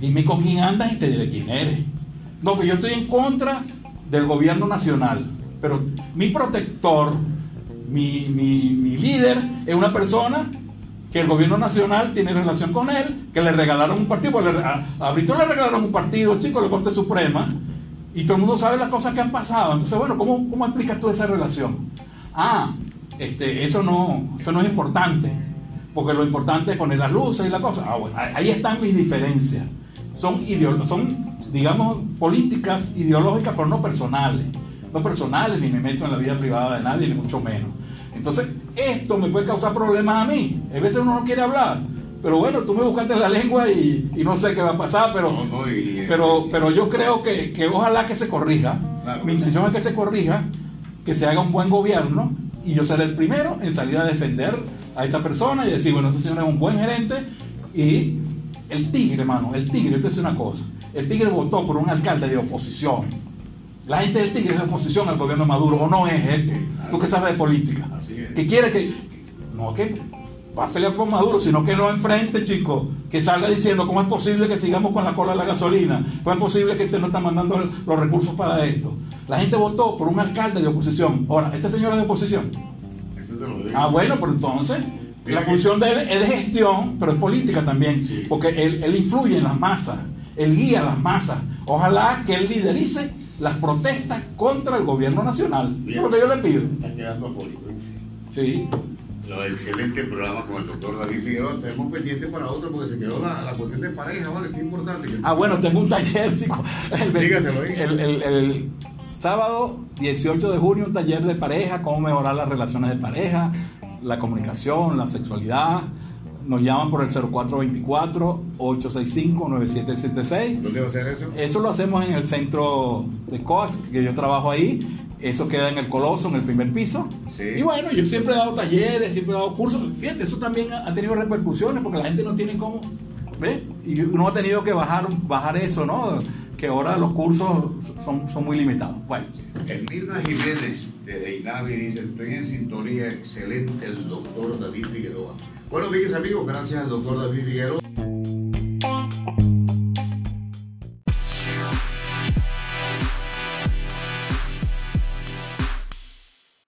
Dime con quién andas y te diré quién eres. No, que yo estoy en contra del gobierno nacional, pero mi protector, mi, mi- mi líder es una persona que el gobierno nacional tiene relación con él, que le regalaron un partido, porque le- a, a Brito le regalaron un partido, chicos, la Corte Suprema, y todo el mundo sabe las cosas que han pasado. Entonces, bueno, ¿cómo, cómo explicas tú esa relación? Ah, este, eso no, eso no es importante, porque lo importante es poner las luces y la cosa. Ah, bueno, ahí están mis diferencias. Son, son, digamos, políticas ideológicas, pero no personales. No personales, ni me meto en la vida privada de nadie, ni mucho menos. Entonces, esto me puede causar problemas a mí. A veces uno no quiere hablar. Pero bueno, tú me buscaste la lengua y, y no sé qué va a pasar, pero, No, no, y- pero, pero yo creo que, que ojalá que se corrija. Claro. Mi intención es que se corrija, que se haga un buen gobierno y yo seré el primero en salir a defender a esta persona y decir, bueno, este señor es un buen gerente y el tigre, hermano, el tigre, esto es una cosa, el tigre votó por un alcalde de oposición. La gente del tigre es de oposición al gobierno de Maduro, o no es, ¿eh? tú que sabes de política, Así es. que quiere que, no que va a pelear con Maduro, sino que no enfrente, chicos, que salga diciendo cómo es posible que sigamos con la cola de la gasolina, cómo es posible que usted no está mandando los recursos para esto. La gente votó por un alcalde de oposición. Ahora, este señor es de oposición. Eso te lo digo. Ah, bueno, pero entonces la función de él es de gestión, pero es política también, Sí. porque él, él influye en las masas, él guía a las masas. Ojalá que él liderice las protestas contra el gobierno nacional. Eso es lo que yo le pido. Está quedando afónico. Sí. Lo excelente programa con el doctor David Figueroa. Tenemos pendiente para otro porque se quedó la, la cuestión de pareja, ¿vale? Qué importante. Ah, bueno, tengo un taller, chicos. El, Dígaselo ahí. el- el- el sábado 18 de junio, un taller de pareja, cómo mejorar las relaciones de pareja, la comunicación, la sexualidad. Nos llaman por el 0424-865-9776. ¿Dónde va a ser eso? Eso lo hacemos en el centro de COAS, que yo trabajo ahí. Eso queda en el Coloso, en el primer piso. Sí. Y bueno, yo siempre he dado talleres, siempre he dado cursos. Fíjate, eso también ha ha tenido repercusiones porque la gente no tiene cómo. ¿Ve? Y uno ha tenido que bajar, bajar eso, ¿no? Que ahora los cursos son, son muy limitados. Bueno, Mirna Jiménez de INAVI dice: Estoy en sintonía excelente el doctor David Figueroa. Bueno, amigos amigos, gracias al doctor David Figueroa.